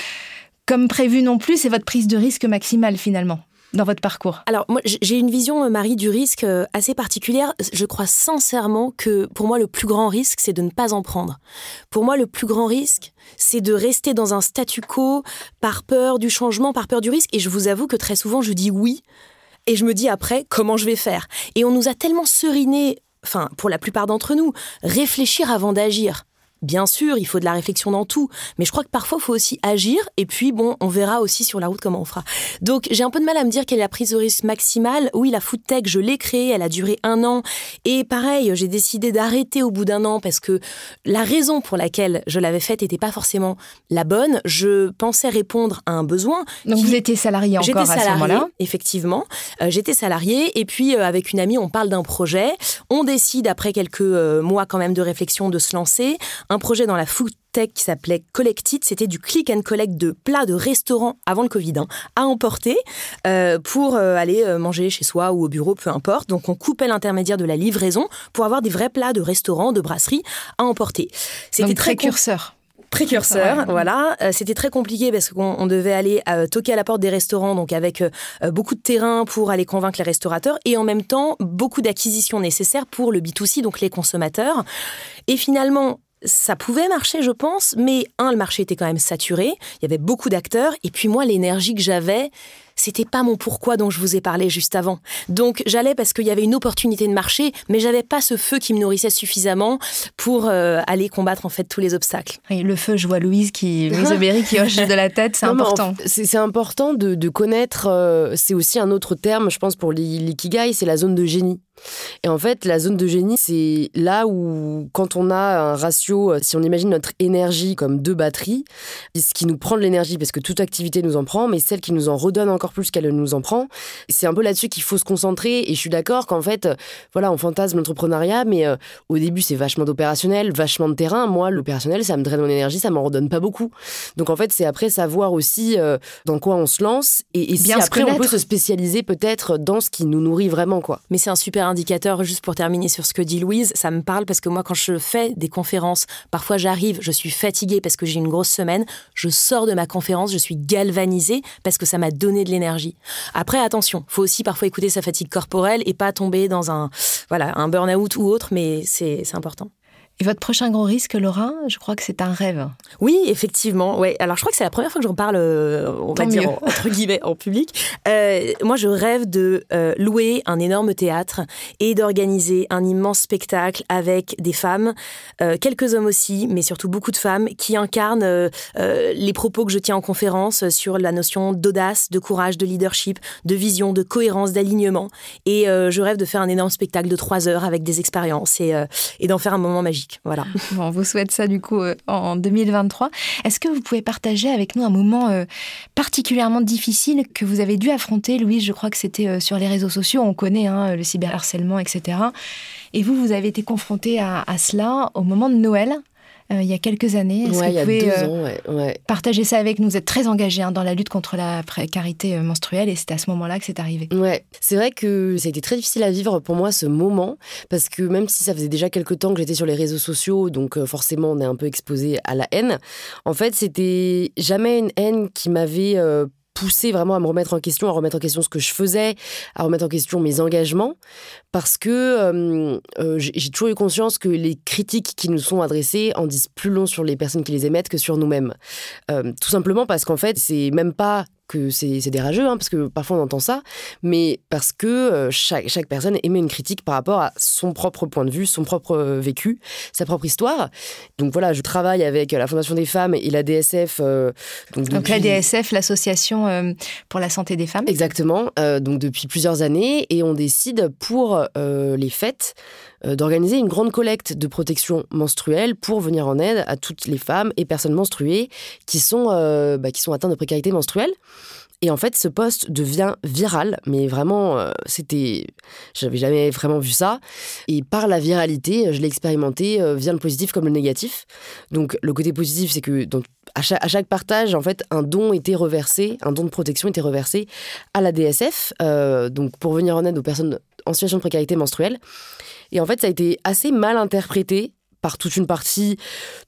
[SPEAKER 1] comme prévu non plus. C'est votre prise de risque maximale finalement dans votre parcours
[SPEAKER 3] Alors, moi, j'ai une vision, euh, Marie, du risque euh, assez particulière. Je crois sincèrement que pour moi, le plus grand risque, c'est de ne pas en prendre. Pour moi, le plus grand risque, c'est de rester dans un statu quo par peur du changement, par peur du risque. Et je vous avoue que très souvent, je dis oui. Et je me dis après, comment je vais faire? Et on nous a tellement seriné, enfin, pour la plupart d'entre nous, réfléchir avant d'agir. Bien sûr, il faut de la réflexion dans tout, mais je crois que parfois il faut aussi agir et puis bon, on verra aussi sur la route comment on fera. Donc j'ai un peu de mal à me dire quelle est la prise de risque maximale. Oui, la food tech, je l'ai créée, elle a duré un an et pareil, j'ai décidé d'arrêter au bout d'un an parce que la raison pour laquelle je l'avais faite n'était pas forcément la bonne. Je pensais répondre à un besoin.
[SPEAKER 1] Donc vous étiez salarié encore à ce moment-là
[SPEAKER 3] Effectivement, euh, j'étais salarié et puis euh, avec une amie, on parle d'un projet. On décide après quelques euh, mois quand même de réflexion de se lancer un projet dans la food tech qui s'appelait Collected. C'était du click and collect de plats de restaurants avant le Covid hein, à emporter euh, pour euh, aller euh, manger chez soi ou au bureau, peu importe. Donc on coupait l'intermédiaire de la livraison pour avoir des vrais plats de restaurants, de brasseries à emporter.
[SPEAKER 1] C'était très curseur
[SPEAKER 3] précurseur, voilà. C'était très compliqué parce qu'on devait aller toquer à la porte des restaurants, donc avec beaucoup de terrain pour aller convaincre les restaurateurs et en même temps beaucoup d'acquisitions nécessaires pour le B2C, donc les consommateurs. Et finalement, ça pouvait marcher, je pense, mais un, le marché était quand même saturé, il y avait beaucoup d'acteurs, et puis moi, l'énergie que j'avais, c'était pas mon pourquoi dont je vous ai parlé juste avant. Donc j'allais parce qu'il y avait une opportunité de marché, mais j'avais pas ce feu qui me nourrissait suffisamment pour euh, aller combattre en fait tous les obstacles.
[SPEAKER 1] Et le feu, je vois Louise qui, Louise Aubéry qui hoche de la tête, c'est important.
[SPEAKER 2] C'est important de, connaître. Euh, c'est aussi un autre terme, je pense pour l'ikigai, c'est la zone de génie. Et en fait, la zone de génie, c'est là où, quand on a un ratio, euh, si on imagine notre énergie comme deux batteries, ce qui nous prend de l'énergie, parce que toute activité nous en prend, mais celle qui nous en redonne encore plus qu'elle nous en prend, c'est un peu là-dessus qu'il faut se concentrer. Et je suis d'accord qu'en fait, euh, voilà, on fantasme l'entrepreneuriat, mais euh, au début, c'est vachement d'opérationnel, vachement de terrain. Moi, l'opérationnel, ça me draine mon énergie, ça m'en redonne pas beaucoup. Donc en fait, c'est après savoir aussi dans quoi on se lance et, et si après on peut se spécialiser peut-être dans ce qui nous nourrit vraiment, quoi.
[SPEAKER 3] Mais c'est un super juste pour terminer sur ce que dit Louise, ça me parle parce que moi, quand je fais des conférences, parfois j'arrive, je suis fatiguée parce que j'ai une grosse semaine, je sors de ma conférence, je suis galvanisée parce que ça m'a donné de l'énergie. Après, attention, faut aussi parfois écouter sa fatigue corporelle et pas tomber dans un, voilà, un burn-out ou autre, mais c'est important.
[SPEAKER 1] Et votre prochain gros risque, Laura, je crois que c'est un rêve.
[SPEAKER 3] Oui, effectivement. Ouais. Alors, je crois que c'est la première fois que j'en parle, euh, on va dire, entre guillemets, en public. Euh, moi, je rêve de euh, louer un énorme théâtre et d'organiser un immense spectacle avec des femmes, quelques hommes aussi, mais surtout beaucoup de femmes qui incarnent les propos que je tiens en conférence sur la notion d'audace, de courage, de leadership, de vision, de cohérence, d'alignement. Et je rêve de faire un énorme spectacle de trois heures avec des expériences et, et d'en faire un moment magique.
[SPEAKER 1] on vous souhaite ça du coup euh, en 2023. Est-ce que vous pouvez partager avec nous un moment euh, particulièrement difficile que vous avez dû affronter, Louise? Je crois que c'était euh, sur les réseaux sociaux. On connaît hein, le cyberharcèlement, etc. Et vous, vous avez été confronté à, à cela au moment de Noël? Euh, il y a quelques années.
[SPEAKER 2] Est-ce
[SPEAKER 1] que
[SPEAKER 2] vous pouvez euh,
[SPEAKER 1] partager ça avec nous Vous êtes très engagé hein, dans la lutte contre la précarité euh, menstruelle et c'est à ce moment-là que c'est arrivé.
[SPEAKER 2] Ouais, c'est vrai que ça a été très difficile à vivre pour moi ce moment parce que même si ça faisait déjà quelques temps que j'étais sur les réseaux sociaux, donc forcément on est un peu exposé à la haine, en fait c'était jamais une haine qui m'avait poussé vraiment à me remettre en question, à remettre en question ce que je faisais, à remettre en question mes engagements, parce que euh, euh, j'ai toujours eu conscience que les critiques qui nous sont adressées en disent plus long sur les personnes qui les émettent que sur nous-mêmes. Euh, tout simplement parce qu'en fait, c'est même pas que c'est des rageux, hein, parce que parfois on entend ça, mais parce que euh, chaque, chaque personne émet une critique par rapport à son propre point de vue, son propre euh, vécu, sa propre histoire. Donc voilà, je travaille avec la Fondation des femmes et la DSF.
[SPEAKER 1] Euh, donc, la DSF, l'Association pour la santé des femmes.
[SPEAKER 2] Exactement, donc depuis plusieurs années, et on décide pour les fêtes d'organiser une grande collecte de protection menstruelle pour venir en aide à toutes les femmes et personnes menstruées qui sont, bah, qui sont atteintes de précarité menstruelle. Et en fait, ce poste devient viral, mais vraiment, euh, c'était, j'avais jamais vraiment vu ça. Et par la viralité, je l'ai expérimenté, euh, vient le positif comme le négatif. Donc, le côté positif, c'est que à, chaque, partage, en fait, un don était reversé, un don de protection était reversé à la DSF, euh, donc pour venir en aide aux personnes en situation de précarité menstruelle. Et en fait, ça a été assez mal interprété par toute une partie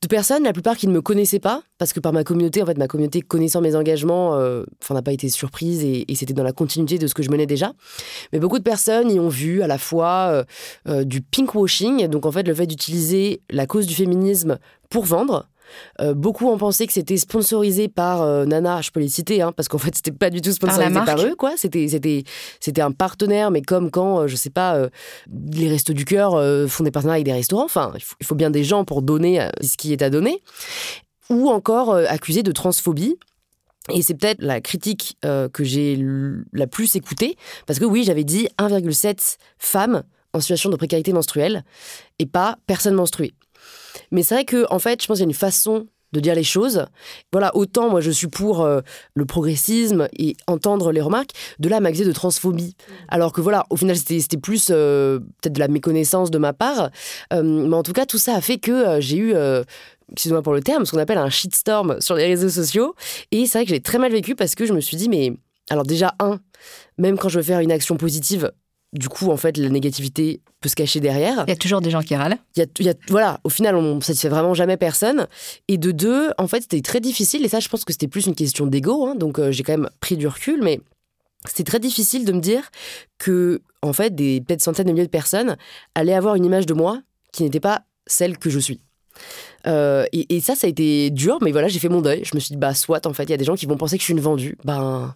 [SPEAKER 2] de personnes, la plupart qui ne me connaissaient pas, parce que par ma communauté, en fait, ma communauté connaissant mes engagements, euh, n'a pas été surprise et, c'était dans la continuité de ce que je menais déjà. Mais beaucoup de personnes y ont vu à la fois euh, euh, du pinkwashing, donc en fait le fait d'utiliser la cause du féminisme pour vendre, euh, beaucoup ont pensé que c'était sponsorisé par euh, Nana, je peux les citer, hein, parce qu'en fait, c'était pas du tout sponsorisé par, eux, quoi. C'était, c'était, c'était un partenaire, mais comme quand, euh, je sais pas, les Restos du Cœur font des partenariats avec des restaurants. Enfin, il faut, bien des gens pour donner ce qui est à donner. Ou encore accusé de transphobie. Et c'est peut-être la critique que j'ai la plus écoutée, parce que oui, j'avais dit 1,7 femmes en situation de précarité menstruelle et pas personne menstruée. Mais c'est vrai que, en fait, je pense qu'il y a une façon de dire les choses. Voilà, autant moi je suis pour euh, le progressisme et entendre les remarques, de là m'accuser de transphobie. Alors que voilà, au final c'était plus euh, peut-être de la méconnaissance de ma part, euh, mais en tout cas tout ça a fait que j'ai eu excusez-moi pour le terme, ce qu'on appelle un shitstorm sur les réseaux sociaux. Et c'est vrai que j'ai très mal vécu parce que je me suis dit, mais alors déjà, un, même quand je veux faire une action positive, du coup, en fait, la négativité peut se cacher derrière.
[SPEAKER 1] Il y a toujours des gens qui râlent.
[SPEAKER 2] Il y a, voilà, au final, on ne satisfait vraiment jamais personne. Et de deux, en fait, c'était très difficile. Et ça, je pense que c'était plus une question d'ego. Hein, donc, euh, j'ai quand même pris du recul. Mais c'était très difficile de me dire que, en fait, des peut-être centaines de milliers de personnes allaient avoir une image de moi qui n'était pas celle que je suis. Euh, et, ça, ça a été dur, mais voilà, j'ai fait mon deuil. Je me suis dit, bah, soit, en fait, il y a des gens qui vont penser que je suis une vendue. Ben,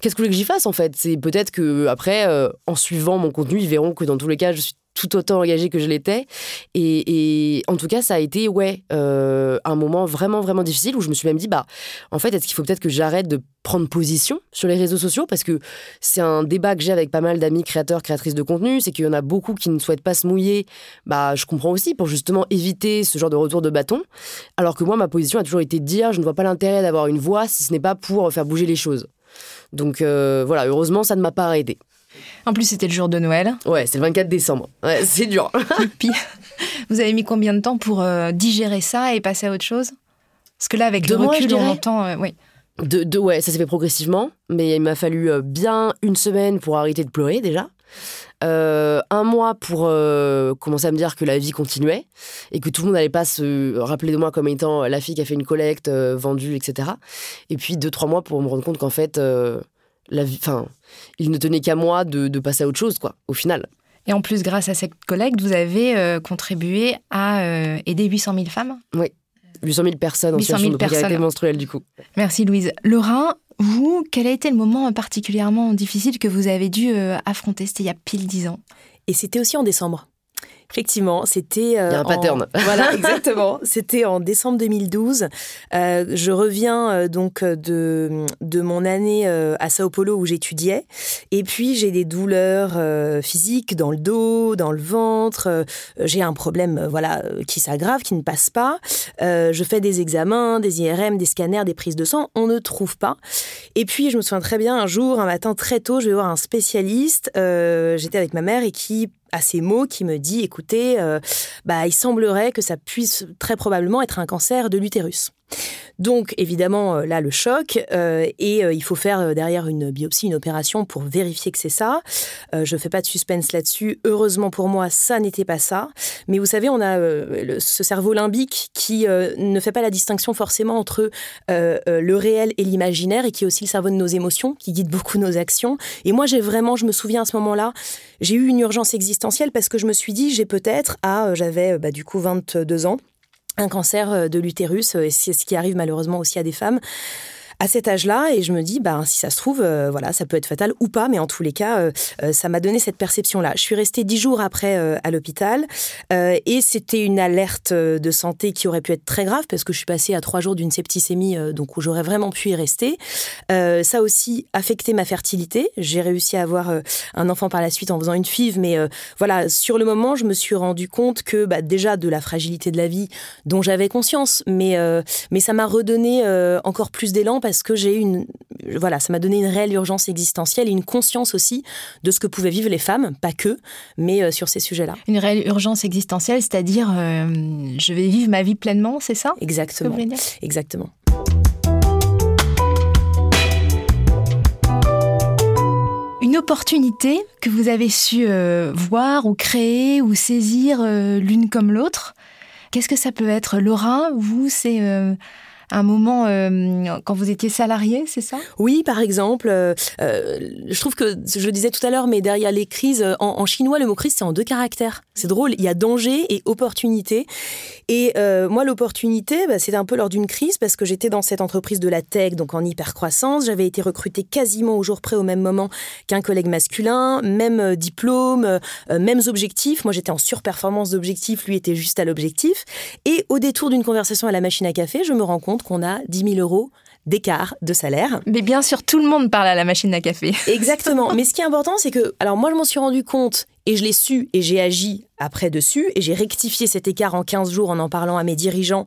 [SPEAKER 2] qu'est-ce que vous voulez que j'y fasse, en fait? C'est peut-être que après, euh, en suivant mon contenu, ils verront que dans tous les cas, je suis tout autant engagée que je l'étais. Et, en tout cas, ça a été, ouais, euh, un moment vraiment, vraiment difficile où je me suis même dit, bah, en fait, est-ce qu'il faut peut-être que j'arrête de prendre position sur les réseaux sociaux? Parce que c'est un débat que j'ai avec pas mal d'amis créateurs, créatrices de contenu, c'est qu'il y en a beaucoup qui ne souhaitent pas se mouiller. Bah, je comprends aussi pour justement éviter ce genre de retour de bâton. Alors que moi, ma position a toujours été de dire, je ne vois pas l'intérêt d'avoir une voix si ce n'est pas pour faire bouger les choses. Donc euh, voilà, heureusement, ça ne m'a pas arrêté.
[SPEAKER 1] En plus, c'était le jour de Noël.
[SPEAKER 2] Ouais, c'est le 24 décembre. Ouais, c'est dur.
[SPEAKER 1] puis, vous avez mis combien de temps pour euh, digérer ça et passer à autre chose? Parce que là, avec deux le recul, on entend... Euh, oui.
[SPEAKER 2] De, ouais, ça s'est fait progressivement, mais il m'a fallu euh, bien une semaine pour arrêter de pleurer déjà. un mois pour commencer à me dire que la vie continuait et que tout le monde n'allait pas se rappeler de moi comme étant la fille qui a fait une collecte, vendue, etc. Et puis deux, trois mois pour me rendre compte qu'en fait, la vie, enfin, il ne tenait qu'à moi de, passer à autre chose, quoi, au final.
[SPEAKER 1] Et en plus, grâce à cette collecte, vous avez euh, contribué à euh, aider 800 000 femmes
[SPEAKER 2] Oui, 800 000 personnes en situation de précarité menstruelle, du coup.
[SPEAKER 1] Merci, Louise. Laura, vous, quel a été le moment particulièrement difficile que vous avez dû euh, affronter? C'était il y a pile 10 ans.
[SPEAKER 3] Et c'était aussi en décembre. Effectivement, c'était.
[SPEAKER 2] Il y a un pattern.
[SPEAKER 3] Voilà, exactement. C'était en décembre 2012. Euh, je reviens euh, donc de, de mon année euh, à Sao Paulo où j'étudiais. Et puis, j'ai des douleurs physiques dans le dos, dans le ventre. j'ai un problème voilà, qui s'aggrave, qui ne passe pas. je fais des examens, des IRM, des scanners, des prises de sang. On ne trouve pas. Et puis, je me souviens très bien, un jour, un matin très tôt, je vais voir un spécialiste. J'étais avec ma mère et qui à ces mots qui me dit écoutez, euh, bah, il semblerait que ça puisse très probablement être un cancer de l'utérus. Donc évidemment, euh, là, le choc, euh, et euh, il faut faire derrière une biopsie, une opération pour vérifier que c'est ça. je ne fais pas de suspense là-dessus. Heureusement pour moi, ça n'était pas ça. Mais vous savez, on a ce cerveau limbique qui ne fait pas la distinction forcément entre le réel et l'imaginaire, et qui est aussi le cerveau de nos émotions, qui guide beaucoup nos actions. Et moi, j'ai vraiment, je me souviens à ce moment-là, j'ai eu une urgence existentielle parce que je me suis dit, j'ai peut-être, à, j'avais bah, du coup 22 ans, un cancer euh, de l'utérus, euh, et c'est ce qui arrive malheureusement aussi à des femmes à cet âge-là et je me dis bah si ça se trouve euh, voilà ça peut être fatal ou pas mais en tous les cas euh, euh, ça m'a donné cette perception là je suis restée dix jours après à l'hôpital et c'était une alerte de santé qui aurait pu être très grave parce que je suis passée à trois jours d'une septicémie donc où j'aurais vraiment pu y rester. Ça a aussi affecté ma fertilité. J'ai réussi à avoir un enfant par la suite en faisant une FIV mais voilà sur le moment je me suis rendu compte que bah, déjà de la fragilité de la vie dont j'avais conscience mais mais ça m'a redonné encore plus d'élan parce que j'ai une, voilà, ça m'a donné une réelle urgence existentielle et une conscience aussi de ce que pouvaient vivre les femmes, pas que, mais euh, sur ces sujets-là.
[SPEAKER 1] Une réelle urgence existentielle, c'est-à-dire euh, je vais vivre ma vie pleinement, c'est ça?
[SPEAKER 3] Exactement. Exactement.
[SPEAKER 1] Une opportunité que vous avez su euh, voir ou créer ou saisir l'une comme l'autre. Qu'est-ce que ça peut être? Laura, vous, c'est un moment euh, quand vous étiez salarié, c'est ça?
[SPEAKER 3] Oui, par exemple. Euh, euh, je trouve que, je le disais tout à l'heure, mais derrière les crises, en, chinois, le mot crise, c'est en deux caractères. C'est drôle, il y a danger et opportunité. Et moi, l'opportunité, bah, c'était un peu lors d'une crise parce que j'étais dans cette entreprise de la tech, donc en hyper croissance. J'avais été recrutée quasiment au jour près au même moment qu'un collègue masculin, même diplôme, mêmes objectifs. Moi, j'étais en surperformance d'objectifs, lui était juste à l'objectif. Et au détour d'une conversation à la machine à café, je me rends compte qu'on a 10 000 euros d'écart de salaire.
[SPEAKER 1] Mais bien sûr, tout le monde parle à la machine à café.
[SPEAKER 3] Exactement. Mais ce qui est important, c'est que, alors moi, je m'en suis rendu compte et je l'ai su et j'ai agi après dessus et j'ai rectifié cet écart en 15 jours en en parlant à mes dirigeants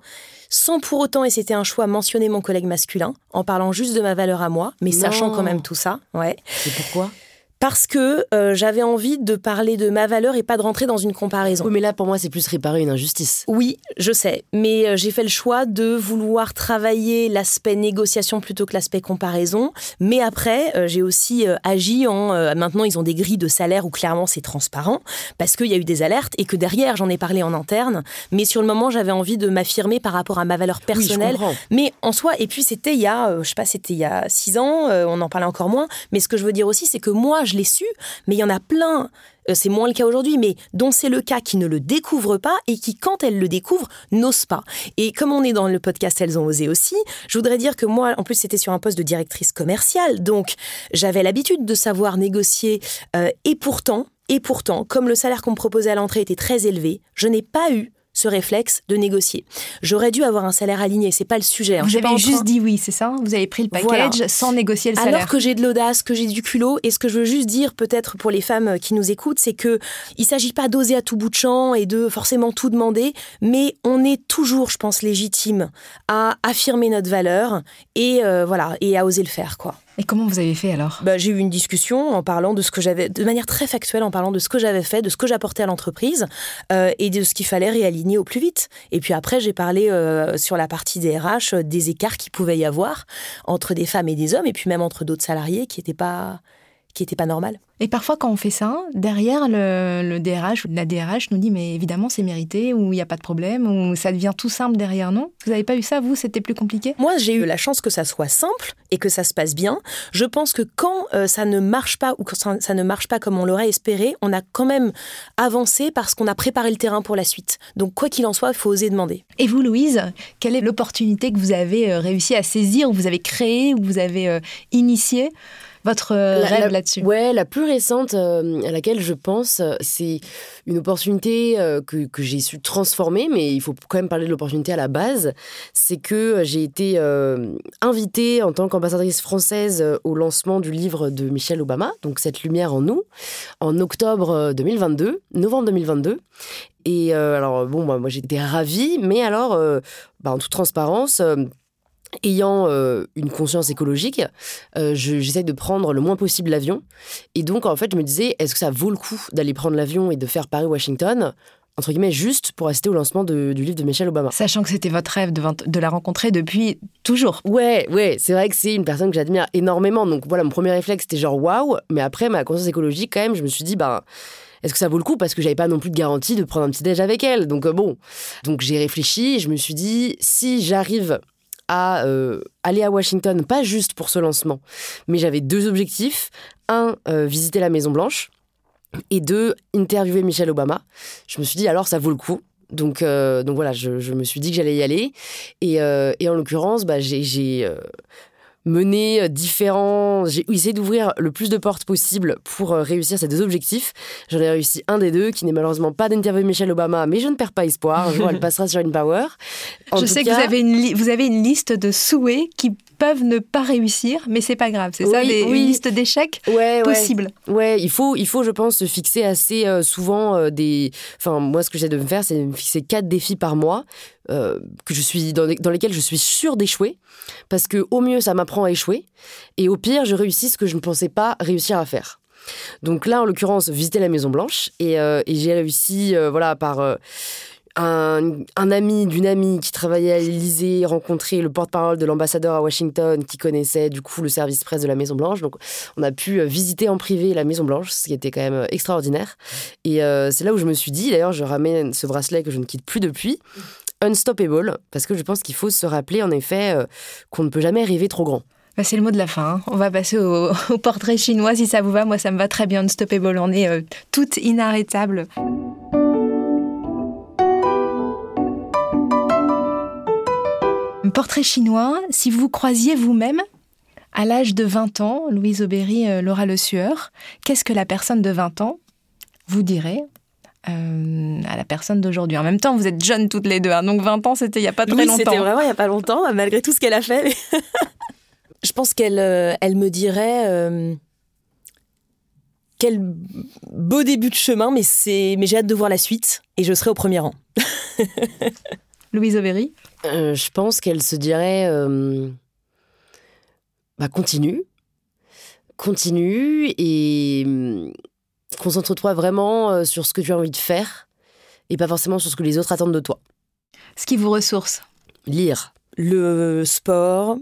[SPEAKER 3] sans pour autant, et c'était un choix, mentionner mon collègue masculin, en parlant juste de ma valeur à moi, mais sachant quand même tout ça. Ouais.
[SPEAKER 2] Et pourquoi?
[SPEAKER 3] Parce que euh, j'avais envie de parler de ma valeur et pas de rentrer dans une comparaison.
[SPEAKER 2] Oui, mais là, pour moi, c'est plus réparer une injustice.
[SPEAKER 3] Oui, je sais, mais euh, j'ai fait le choix de vouloir travailler l'aspect négociation plutôt que l'aspect comparaison. Mais après, euh, j'ai aussi agi en... maintenant, ils ont des grilles de salaire où clairement c'est transparent, parce qu'il y a eu des alertes et que derrière, j'en ai parlé en interne. Mais sur le moment, j'avais envie de m'affirmer par rapport à ma valeur personnelle. mais en soi, et puis c'était il y a, je sais pas, c'était il y a six ans, on en parlait encore moins. Mais ce que je veux dire aussi, c'est que moi, je l'ai su, mais il y en a plein euh, c'est moins le cas aujourd'hui, mais dont c'est le cas qui ne le découvrent pas et qui, quand elles le découvrent, n'osent pas. Et comme on est dans le podcast Elles ont osé aussi, je voudrais dire que moi, en plus, c'était sur un poste de directrice commerciale, donc j'avais l'habitude de savoir négocier, euh, et pourtant, et pourtant, comme le salaire qu'on me proposait à l'entrée était très élevé, je n'ai pas eu ce réflexe de négocier. J'aurais dû avoir un salaire aligné, c'est pas le sujet.
[SPEAKER 1] Hein. Vous avez juste dit oui, c'est ça? Vous avez pris le package sans négocier le salaire.
[SPEAKER 3] Alors que j'ai de l'audace, que j'ai du culot, et ce que je veux juste dire peut-être pour les femmes qui nous écoutent, c'est que il s'agit pas d'oser à tout bout de champ et de forcément tout demander, mais on est toujours, je pense, légitime à affirmer notre valeur et euh, voilà et à oser le faire, quoi.
[SPEAKER 1] Et comment vous avez fait alors?
[SPEAKER 3] Bah, J'ai eu une discussion en parlant de ce que j'avais, de manière très factuelle, en parlant de ce que j'avais fait, de ce que j'apportais à l'entreprise euh, et de ce qu'il fallait réaligner au plus vite. Et puis après, j'ai parlé euh, sur la partie des RH euh, des écarts qu'il pouvait y avoir entre des femmes et des hommes, et puis même entre d'autres salariés qui n'étaient pas qui n'était pas normal.
[SPEAKER 1] Et parfois, quand on fait ça, derrière, le, DRH ou la DRH nous dit Mais évidemment, c'est mérité, ou il n'y a pas de problème, ou ça devient tout simple derrière, non Vous n'avez pas eu ça, vous C'était plus compliqué?
[SPEAKER 3] Moi, j'ai eu la chance que ça soit simple et que ça se passe bien. Je pense que quand euh, ça ne marche pas, ou quand ça, ne marche pas comme on l'aurait espéré, on a quand même avancé parce qu'on a préparé le terrain pour la suite. Donc, quoi qu'il en soit, il faut oser demander.
[SPEAKER 1] Et vous, Louise, quelle est l'opportunité que vous avez euh, réussi à saisir, ou vous avez créé, ou vous avez euh, initié votre rêve là-dessus
[SPEAKER 2] Ouais, la plus récente à laquelle je pense, c'est une opportunité que, que j'ai su transformer, mais il faut quand même parler de l'opportunité à la base. C'est que j'ai été invitée en tant qu'ambassadrice française au lancement du livre de Michelle Obama, donc Cette lumière en nous, en octobre 2022, novembre 2022. Et alors, bon, moi, moi j'étais ravie, mais alors, bah, en toute transparence, ayant euh, une conscience écologique, euh, j'essaie de prendre le moins possible l'avion. Et donc, en fait, je me disais, est-ce que ça vaut le coup d'aller prendre l'avion et de faire Paris-Washington entre guillemets, juste pour assister au lancement du livre de Michelle Obama?
[SPEAKER 1] Sachant que c'était votre rêve de, de, la rencontrer depuis toujours.
[SPEAKER 2] Ouais, ouais, c'est vrai que c'est une personne que j'admire énormément. Donc voilà, mon premier réflexe, c'était genre waouh. Mais après, ma conscience écologique, quand même, je me suis dit, bah, est-ce que ça vaut le coup? Parce que j'avais pas non plus de garantie de prendre un petit déj avec elle. Donc euh, bon. Donc j'ai réfléchi, je me suis dit, si j'arrive à euh, aller à Washington, pas juste pour ce lancement, mais j'avais deux objectifs. Un, euh, visiter la Maison Blanche, et deux, interviewer Michelle Obama. Je me suis dit, alors ça vaut le coup. Donc, euh, donc voilà, je, me suis dit que j'allais y aller. Et, et en l'occurrence, bah, j'ai mener euh, différents. J'ai essayé d'ouvrir le plus de portes possible pour euh, réussir ces deux objectifs. J'en ai réussi un des deux, qui n'est malheureusement pas d'interviewer Michelle Obama, mais je ne perds pas espoir. Un jour, elle passera sur InPower.
[SPEAKER 1] Power. je sais que vous avez, une vous avez une liste de souhaits qui peuvent ne pas réussir, mais c'est pas grave. C'est ça, des, une liste d'échecs
[SPEAKER 2] ouais,
[SPEAKER 1] possibles.
[SPEAKER 2] Ouais. il faut, il faut, je pense, se fixer assez euh, souvent des. Enfin, moi, ce que j'essaie de me faire, c'est me fixer quatre défis par mois euh, que je suis dans, lesquels je suis sûre d'échouer, parce que au mieux ça m'apprend à échouer, et au pire je réussis ce que je ne pensais pas réussir à faire. Donc là, en l'occurrence, visiter la Maison Blanche, et, euh, j'ai réussi, euh, voilà, par un, ami d'une amie qui travaillait à l'Élysée, rencontrer le porte-parole de l'ambassadeur à Washington qui connaissait du coup le service presse de la Maison Blanche. Donc on a pu visiter en privé la Maison Blanche, ce qui était quand même extraordinaire. Et c'est là où je me suis dit, d'ailleurs je ramène ce bracelet que je ne quitte plus depuis, unstoppable, parce que je pense qu'il faut se rappeler en effet qu'on ne peut jamais rêver trop grand.
[SPEAKER 1] Bah, c'est le mot de la fin. Hein. On va passer au, portrait chinois si ça vous va. Moi, ça me va très bien, unstoppable. On est toutes inarrêtables. Portrait chinois, si vous croisiez vous-même à l'âge de 20 ans, Louise Aubéry, euh, Laura Le Sueur, qu'est-ce que la personne de 20 ans vous dirait? Euh, à la personne d'aujourd'hui. En même temps, vous êtes jeunes toutes les deux, hein, donc 20 ans, c'était il n'y a pas très
[SPEAKER 3] oui,
[SPEAKER 1] longtemps.
[SPEAKER 3] c'était vraiment il n'y a pas longtemps, malgré tout ce qu'elle a fait. Je pense qu'elle euh, elle me dirait quel beau début de chemin, mais, mais j'ai hâte de voir la suite et je serai au premier rang.
[SPEAKER 1] Louise Aubéry
[SPEAKER 2] euh, Je pense qu'elle se dirait euh, bah, continue. Continue et concentre-toi vraiment euh, sur ce que tu as envie de faire et pas forcément sur ce que les autres attendent de toi.
[SPEAKER 1] Ce qui vous ressource
[SPEAKER 2] Lire.
[SPEAKER 3] Le sport,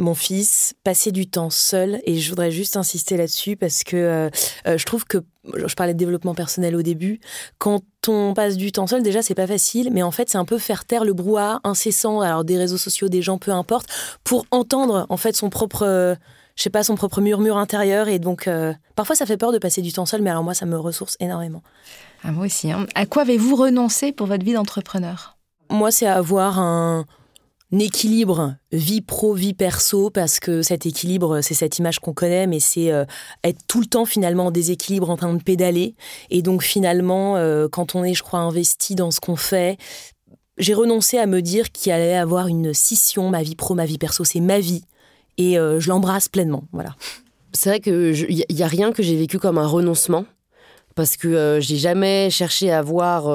[SPEAKER 3] mon fils, passer du temps seul, et je voudrais juste insister là-dessus parce que euh, euh, je trouve que, je parlais de développement personnel au début, quand on passe du temps seul, déjà c'est pas facile, mais en fait c'est un peu faire taire le brouhaha incessant, alors des réseaux sociaux, des gens, peu importe, pour entendre en fait son propre, je sais pas, son propre murmure intérieur, et donc euh, parfois ça fait peur de passer du temps seul, mais alors moi ça me ressource énormément.
[SPEAKER 1] Ah, moi aussi. Hein. À quoi avez-vous renoncé pour votre vie d'entrepreneur?
[SPEAKER 3] Moi c'est avoir un équilibre vie pro vie perso parce que cet équilibre c'est cette image qu'on connaît mais c'est euh, être tout le temps finalement en déséquilibre en train de pédaler et donc finalement euh, quand on est je crois investi dans ce qu'on fait j'ai renoncé à me dire qu'il allait avoir une scission ma vie pro ma vie perso c'est ma vie et euh, je l'embrasse pleinement voilà
[SPEAKER 2] c'est vrai que il y, a rien que j'ai vécu comme un renoncement parce que j'ai jamais cherché à avoir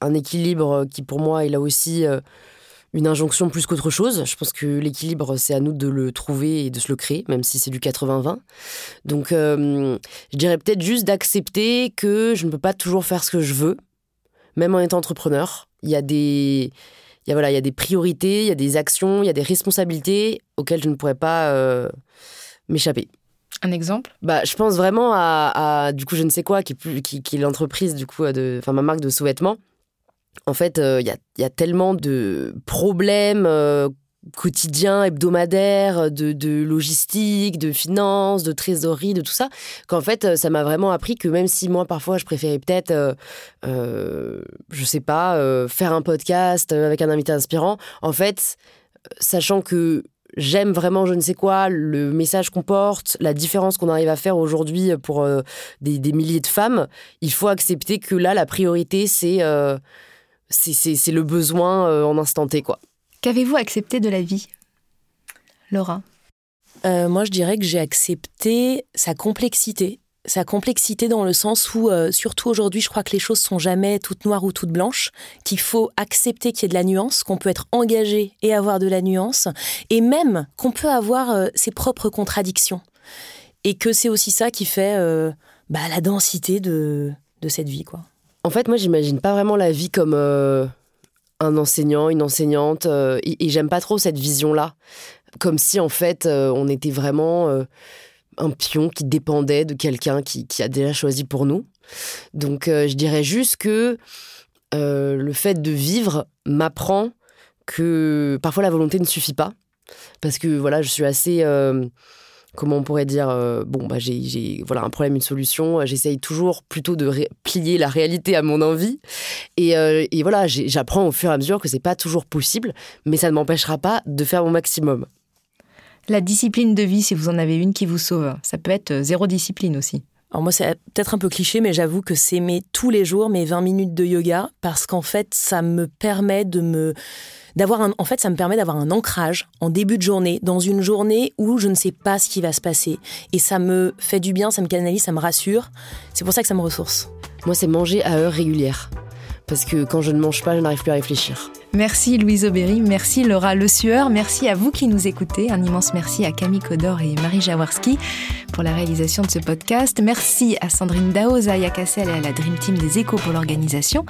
[SPEAKER 2] un équilibre qui pour moi est là aussi une injonction plus qu'autre chose. Je pense que l'équilibre, c'est à nous de le trouver et de se le créer, même si c'est du 80-20. Donc, euh, je dirais peut-être juste d'accepter que je ne peux pas toujours faire ce que je veux, même en étant entrepreneur. Il y a des, il y a, voilà, il y a des priorités, il y a des actions, il y a des responsabilités auxquelles je ne pourrais pas euh, m'échapper.
[SPEAKER 1] Un exemple?
[SPEAKER 2] Bah, Je pense vraiment à, du coup, je ne sais quoi, qui est, qui, qui est l'entreprise, du coup, de, enfin, ma marque de sous-vêtements en fait, il euh, y, a, tellement de problèmes euh, quotidiens, hebdomadaires, de, logistique, de finances, de trésorerie, de tout ça, qu'en fait, euh, ça m'a vraiment appris que même si moi, parfois, je préférais peut-être, je sais pas, faire un podcast avec un invité inspirant, en fait, sachant que j'aime vraiment je ne sais quoi, le message qu'on porte, la différence qu'on arrive à faire aujourd'hui pour des, des, milliers de femmes, il faut accepter que là, la priorité, c'est c'est le besoin en instant T, quoi.
[SPEAKER 1] Qu'avez-vous accepté de la vie, Laura
[SPEAKER 3] Moi, je dirais que j'ai accepté sa complexité sa complexité dans le sens où, euh, surtout aujourd'hui, je crois que les choses sont jamais toutes noires ou toutes blanches, qu'il faut accepter qu'il y ait de la nuance, qu'on peut être engagé et avoir de la nuance, et même qu'on peut avoir euh, ses propres contradictions. Et que c'est aussi ça qui fait euh, bah, la densité de, de cette vie. quoi.
[SPEAKER 2] En fait, moi, j'imagine pas vraiment la vie comme un enseignant, une enseignante, et, et j'aime pas trop cette vision-là. Comme si, en fait, on était vraiment un pion qui dépendait de quelqu'un qui, a déjà choisi pour nous. Donc euh, je dirais juste que euh, le fait de vivre m'apprend que parfois la volonté ne suffit pas. Parce que voilà, je suis assez... Euh, comment on pourrait dire Bon, bah, j'ai voilà, un problème, une solution. J'essaye toujours plutôt de plier la réalité à mon envie. Et, et voilà, j'apprends au fur et à mesure que c'est pas toujours possible, mais ça ne m'empêchera pas de faire mon maximum.
[SPEAKER 1] La discipline de vie, si vous en avez une qui vous sauve, ça peut être euh, zéro discipline aussi.
[SPEAKER 3] Alors moi, c'est peut-être un peu cliché, mais j'avoue que c'est mes tous les jours mes 20 minutes de yoga parce qu'en fait, ça me permet de me d'avoir en fait, ça me permet d'avoir un ancrage en début de journée dans une journée où je ne sais pas ce qui va se passer et ça me fait du bien, ça me canalise, ça me rassure. C'est pour ça que ça me ressource.
[SPEAKER 2] Moi, c'est manger à heure régulière parce que quand je ne mange pas, je n'arrive plus à réfléchir.
[SPEAKER 1] Merci Louise Aubéry, merci Laura Le Sueur, merci à vous qui nous écoutez. Un immense merci à Camille Codor et Marie Jaworski pour la réalisation de ce podcast. Merci à Sandrine Dao, Zaya Cassel et à la Dream Team des Échos pour l'organisation.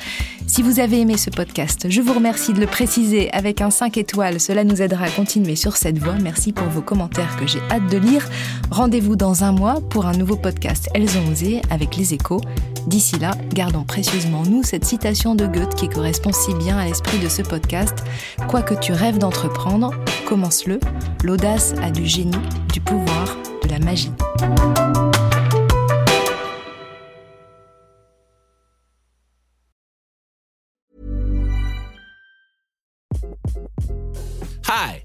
[SPEAKER 1] Si vous avez aimé ce podcast, je vous remercie de le préciser avec un 5 étoiles. Cela nous aidera à continuer sur cette voie. Merci pour vos commentaires que j'ai hâte de lire. Rendez-vous dans un mois pour un nouveau podcast Elles ont osé avec les Échos. D'ici là, gardons précieusement nous cette citation de Goethe qui correspond si bien à l'esprit de ce podcast. Quoi que tu rêves d'entreprendre, commence-le. L'audace a du génie, du pouvoir, de la magie.
[SPEAKER 4] Hi,